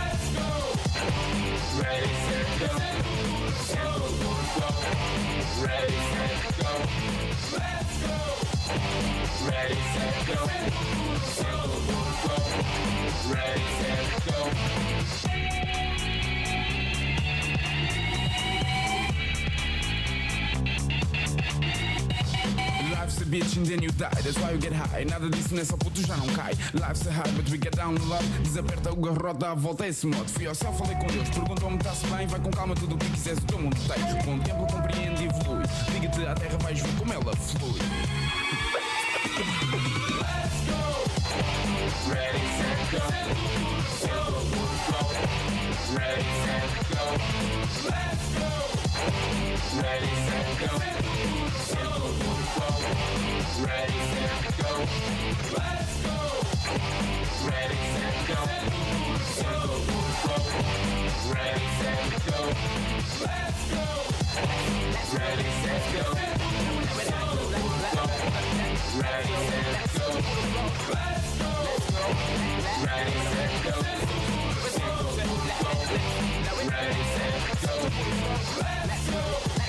Die, that's why you get high. Nada disso nessa puto já não cai. Life's a hard, but we get down no love. Desaperta o garrote, dá a volta a esse modo. Fui ao céu, falei com Deus, perguntou-me tá-se bem. Vai com calma, tudo o que quiseres, o teu mundo tem. Contempla, compreende e evolui. Liga-te à terra, vais ver como ela flui. Let's go! Ready, set, go. Ready, set, go. Ready, set, go. Let's go. Ready, set, go. Ready, set, go. Let's go.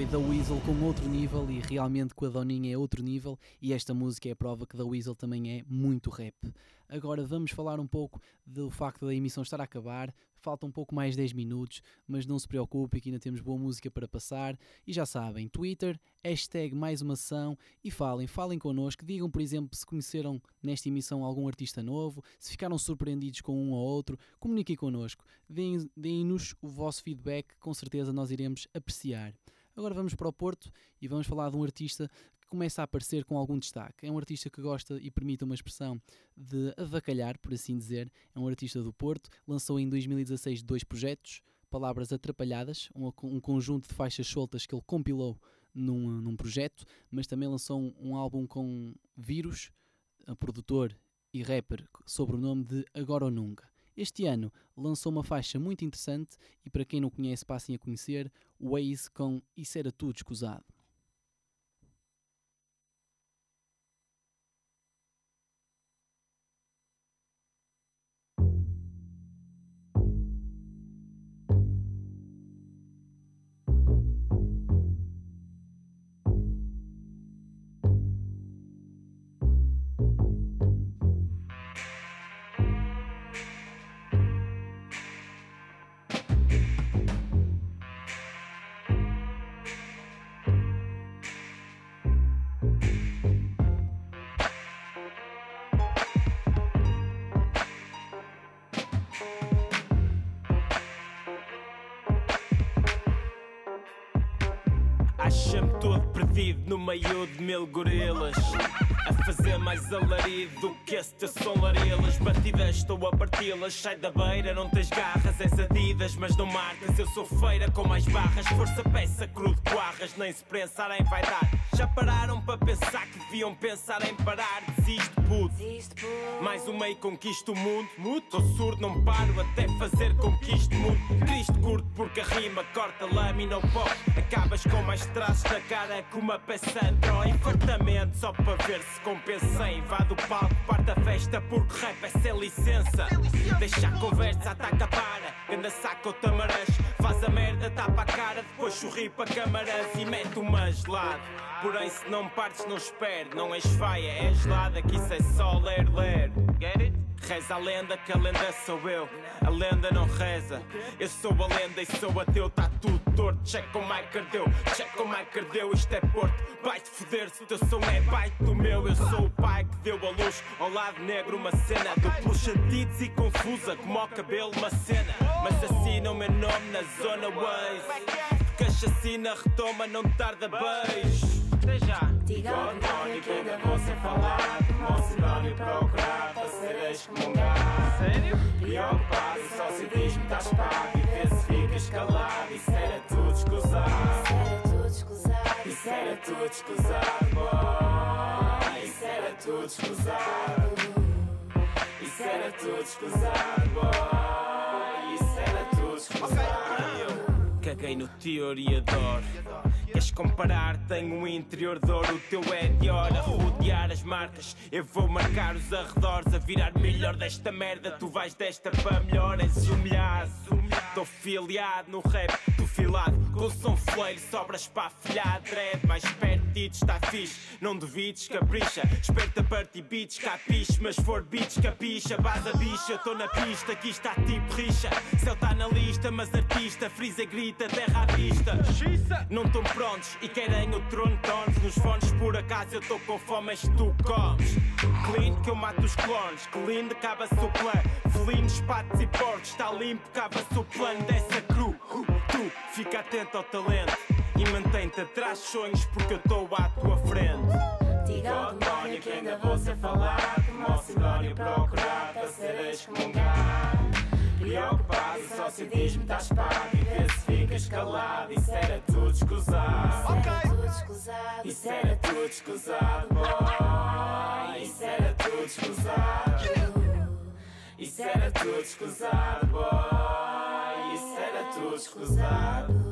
foi The Weasel com outro nível e realmente com a Doninha é outro nível e esta música é a prova que The Weasel também é muito rap. Agora vamos falar um pouco do facto da emissão estar a acabar, falta um pouco mais 10 minutos, mas não se preocupe que ainda temos boa música para passar e já sabem, Twitter, hashtag mais uma ação e falem, falem connosco, digam por exemplo se conheceram nesta emissão algum artista novo, se ficaram surpreendidos com um ou outro, comuniquem connosco, deem-nos o vosso feedback, com certeza nós iremos apreciar. Agora vamos para o Porto e vamos falar de um artista que começa a aparecer com algum destaque. É um artista que gosta e permite uma expressão de avacalhar, por assim dizer. É um artista do Porto, lançou em 2016 dois projetos, Palavras Atrapalhadas, um, um conjunto de faixas soltas que ele compilou num, num projeto, mas também lançou um, um álbum com Vírus, produtor e rapper, sob o nome de Agora ou Nunca. Este ano lançou uma faixa muito interessante e para quem não conhece passem a conhecer, Waze com Isso Era Tudo Escusado. Acha-me todo perdido no meio de mil gorilas. A fazer mais alarido do que esse teu som larilas Batidas estou a parti-las, sai da beira Não tens garras, és adidas Mas não marcas, eu sou feira com mais barras. Força peça, crudo, coarras Nem se pensarem vai dar Já pararam para pensar que deviam pensar em parar. Desisto, puto. Mais um meio conquisto o mundo. Muto, surdo, não paro até fazer conquisto mundo Cristo curto porque a rima corta lâmina ou pó. Acabas com mais traços na cara que uma peça andró Infartamento só para ver se compensa. Invade o palco, parte a festa porque rap é sem licença. Deixa a conversa, ataca para. Ganda saca o tamarãs Faz a merda, tapa a cara. Depois sorri para câmaras e mete uma gelada Porém se não partes não espere Não és faia, é gelada que isso é só ler, ler. Get it? Reza a lenda que a lenda sou eu. A lenda não reza. Eu sou a lenda e sou ateu Tá tudo torto. Check como é que ardeu Check como é que ardeu Isto é Porto. Vai-te foder se o teu som é baita do meu. Eu sou o pai que deu a luz Ao lado negro uma cena Duplos sentidos e confusa Como ao cabelo uma cena. Mas assina o meu nome na zona Waze. Que a chacina retoma não tarda beijo até já. Diga ao demónio que ainda vou ser falado. Como o sinónimo procurar para ser excomungado. Sério? Preocupado, o socialismo está espado. E vê se ficas calado. Isso era tudo escusado. Isso era tudo escusado, boy. Isso era tudo escusado. Isso era tudo escusado, boy. Isso era tudo escusado. Caguei no teoriador. Queres comparar? Tenho um interior de ouro, o teu é de hora. A rodear as marcas, eu vou marcar os arredores. A virar melhor desta merda, tu vais desta para melhor. És humilhado, estou filiado no rap, tu filado. Com som fleiro, sobras para afilhar. Dread, mais perto está fixe. Não duvides, capricha. Esperta partir beats, capiche. Mas for beats, capicha. Vaza bicha, estou na pista, aqui está tipo rixa. Céu está na lista, mas artista. Frisa, grita, terra à vista. Não estão prontos e querem o trono tones Nos fones por acaso eu estou com fome mas tu comes. Clean que eu mato os clones. Que lindo acaba-se o plano Felinos, patos e porcos Está limpo, acaba-se o plano. Dessa crew Tu, fica atento ao talento. E mantém-te atrás dos sonhos Porque eu estou à tua frente. Diga ao demónio que ainda vou ser falado. Como o sinónimo procurar para ser excomungado Preocupado, o socialismo está espado E vê se ficas calado Isso era tudo escusado Isso era tudo escusado, boy. Isso era tudo escusado. Isso era tudo escusado, boy. Isso era tudo escusado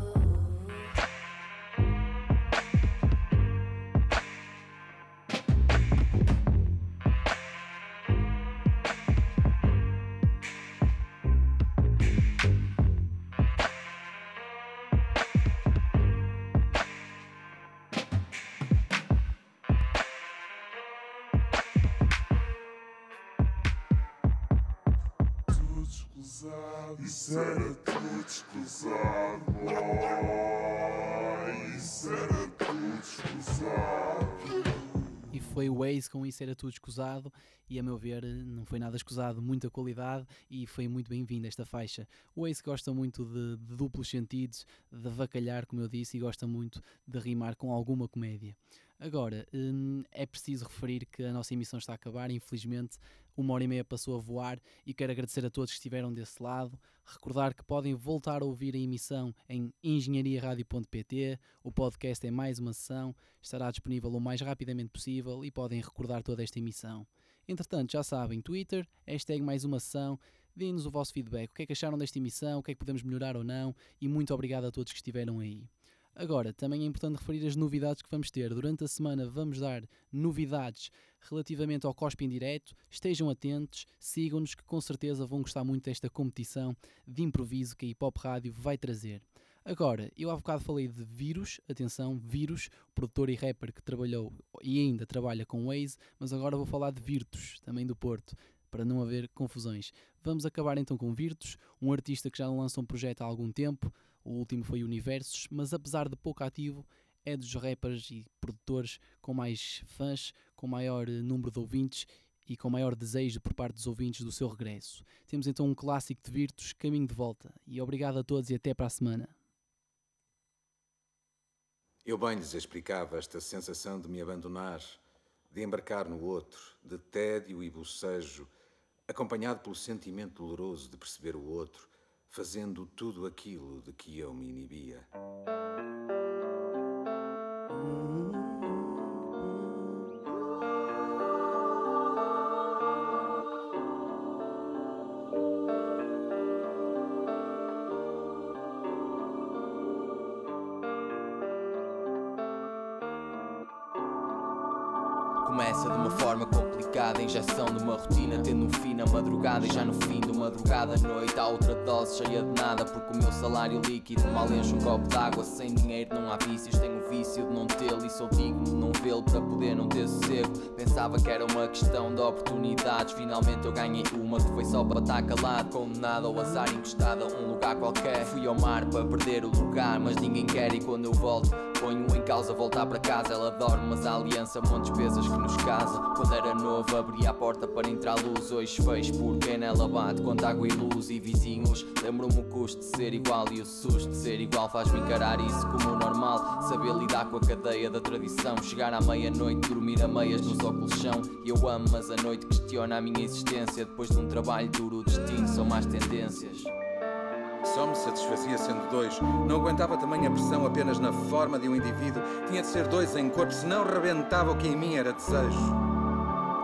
Foi o Waze com isso era tudo escusado e a meu ver não foi nada escusado, muita qualidade e foi muito bem-vinda esta faixa. O Waze gosta muito de, de duplos sentidos, de vacalhar, como eu disse, e gosta muito de rimar com alguma comédia. Agora, hum, é preciso referir que a nossa emissão está a acabar, infelizmente uma hora e meia passou a voar e quero agradecer a todos que estiveram desse lado. Recordar que podem voltar a ouvir a emissão em engenhariaradio.pt. O podcast é mais uma sessão, estará disponível o mais rapidamente possível e podem recordar toda esta emissão. Entretanto, já sabem, Twitter, hashtag mais uma sessão, deem-nos o vosso feedback, o que é que acharam desta emissão, o que é que podemos melhorar ou não, e muito obrigado a todos que estiveram aí. Agora, também é importante referir as novidades que vamos ter. Durante a semana vamos dar novidades relativamente ao Cospe em Direto. Estejam atentos, sigam-nos que com certeza vão gostar muito desta competição de improviso que a Hip Hop Rádio vai trazer. Agora, eu há bocado falei de Vírus, atenção, Vírus, produtor e rapper que trabalhou e ainda trabalha com Waze, mas agora vou falar de Virtus, também do Porto, para não haver confusões. Vamos acabar então com Virtus, um artista que já lança um projeto há algum tempo, o último foi Universos, mas apesar de pouco ativo, é dos rappers e produtores com mais fãs, com maior eh, número de ouvintes e com maior desejo por parte dos ouvintes do seu regresso. Temos então um clássico de Virtus, Caminho de Volta. E obrigado a todos e até para a semana. Eu bem lhes explicava esta sensação de me abandonar, de embarcar no outro, de tédio e bocejo, acompanhado pelo sentimento doloroso de perceber o outro, fazendo tudo aquilo de que eu me inibia. Injeção de uma rotina, tendo um fim na madrugada e já no fim de madrugada. Noite há outra dose cheia de nada, porque o meu salário líquido mal enche um copo d'água, sem dinheiro não há vícios, tenho o vício de não tê-lo e sou digno de não vê-lo para poder não ter sossego. Pensava que era uma questão de oportunidades, finalmente eu ganhei uma que foi só para estar calado, condenado ao azar encostado a um lugar qualquer. Fui ao mar para perder o lugar, mas ninguém quer e quando eu volto ponho em causa voltar para casa. Ela dorme, mas a aliança montes pesas que nos casa. Quando era novo, abria a porta para entrar luz. Hoje fez por nela bate, conta água e luz e vizinhos. Lembro-me o custo de ser igual e o susto de ser igual faz-me encarar isso como normal. Saber lidar com a cadeia da tradição. Chegar à meia-noite, dormir a meias nos óculos chão. Eu amo, mas a noite questiona a minha existência. Depois de um trabalho duro, o destino são mais tendências. Só me satisfazia sendo dois. Não aguentava tamanha pressão apenas na forma de um indivíduo. Tinha de ser dois em corpo, senão rebentava o que em mim era desejo.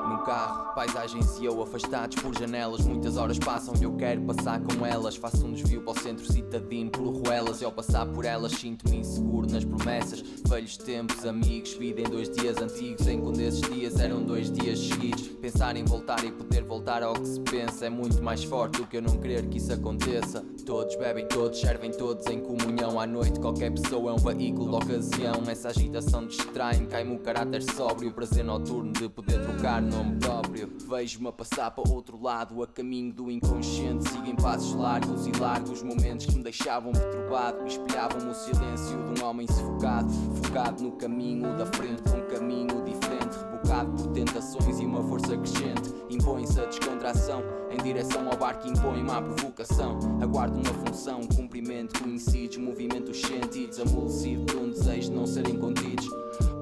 Num carro, paisagens e eu afastados por janelas. Muitas horas passam e eu quero passar com elas. Faço um desvio para o centro citadino por ruelas. E ao passar por elas sinto-me inseguro nas promessas. Velhos tempos, amigos, vida em dois dias antigos. Em quando esses dias eram dois dias seguidos. Pensar em voltar e poder voltar ao que se pensa é muito mais forte do que eu não querer que isso aconteça. Todos bebem, todos servem, todos em comunhão. À noite, qualquer pessoa é um veículo de ocasião. Essa agitação distrai-me, cai-me o caráter sóbrio. O prazer noturno de poder trocar nome próprio. Vejo-me a passar para outro lado, a caminho do inconsciente. Sigo em passos largos e largos momentos que me deixavam perturbado. Espelhavam-me o silêncio de um homem sufocado, focado no caminho da frente, um caminho diferente, rebocado por tentações e uma força crescente. Impõe-se a descontração em direção ao bar que impõe-me a provocação. Aguardo uma função, um cumprimento, coincides, movimento os sentidos, amolecido de um desejo de não serem contidos.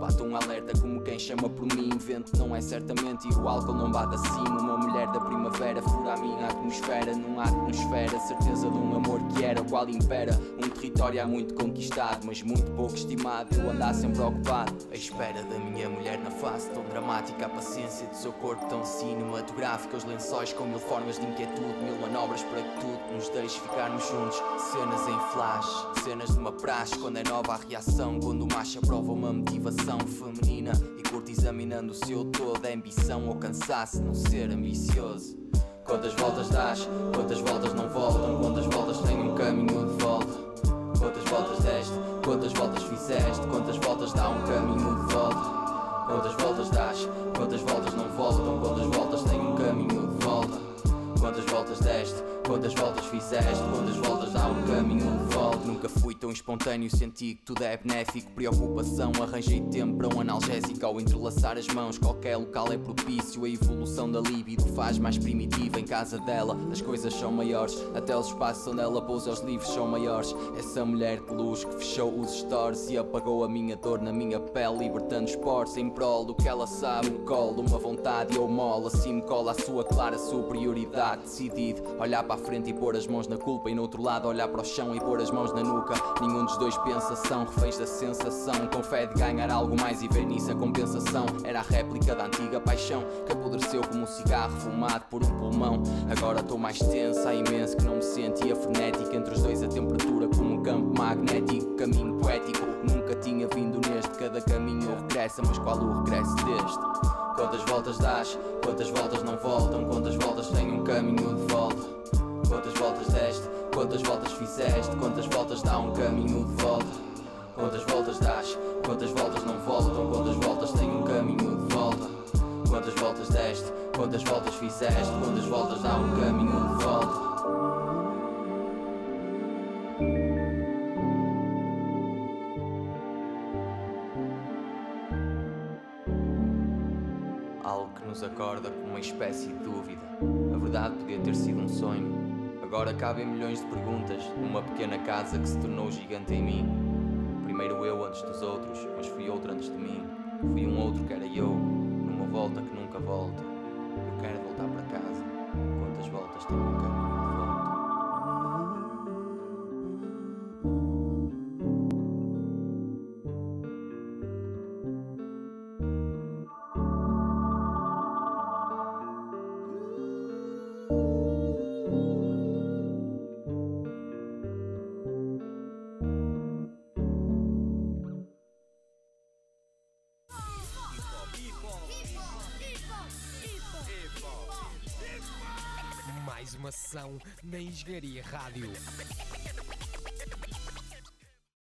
Bato um alerta como quem chama por mim. Vento não é certamente e o álcool não bate assim. Uma mulher da primavera fura a minha atmosfera. Num atmosfera, certeza de um amor que era o qual impera. Um território há muito conquistado, mas muito pouco estimado. Eu andar sempre ocupado, à espera da minha mulher na face. Tão dramática a paciência do seu corpo, tão cinematográfica. Os lençóis com mil formas de inquietude, mil manobras para que tudo nos deixe ficarmos juntos. Cenas em flash, cenas de uma praxe. Quando é nova a reação, quando o macho aprova uma motivação feminina e curto examinando o seu todo. É ambição ou cansaço, não ser ambicioso. Quantas voltas dás, quantas voltas não voltam, quantas voltas tem um caminho de volta. Quantas voltas deste, quantas voltas fizeste, quantas voltas dá um caminho de volta. Quantas voltas dás, quantas voltas não voltam, quantas voltas Quantas voltas deste, quantas voltas fizeste, quantas voltas dá um caminho de volta? Nunca fui tão espontâneo, senti que tudo é benéfico. Preocupação, arranjei tempo para um analgésico. Ao entrelaçar as mãos, qualquer local é propício. A evolução da libido faz mais primitiva. Em casa dela, as coisas são maiores. Até os espaços onde ela pousa os livros são maiores. Essa mulher de luz que fechou os stores e apagou a minha dor na minha pele, libertando os poros em prol do que ela sabe. Me colo uma vontade eu molo, assim me cola a sua clara superioridade. Decidido, olhar para a frente e pôr as mãos na culpa, e no outro lado, olhar para o chão e pôr as mãos na nuca. Nenhum dos dois pensa, são reféns da sensação. Com fé de ganhar algo mais e ver nisso a compensação. Era a réplica da antiga paixão que apodreceu como um cigarro fumado por um pulmão. Agora estou mais tensa, imenso que não me sentia frenética. Entre os dois, a temperatura como um campo magnético. Caminho poético, nunca tinha vindo neste. Cada caminho regressa, mas qual o regresso deste? Quantas voltas dás, quantas voltas não voltam, quantas voltas tem um caminho de. Quantas voltas deste, quantas voltas fizeste, quantas voltas dá um caminho de volta. Quantas voltas dás, quantas voltas não voltam, quantas voltas tem um caminho de volta. Quantas voltas deste, quantas voltas fizeste, quantas voltas dá um caminho de volta. Algo que nos acorda com uma espécie de dúvida. A verdade podia ter sido um sonho. Agora cabem milhões de perguntas numa pequena casa que se tornou gigante em mim. Primeiro eu antes dos outros, mas fui outro antes de mim. Fui um outro que era eu, numa volta que nunca volta. Eu quero voltar para casa. Quantas voltas tem um na Engenharia Rádio.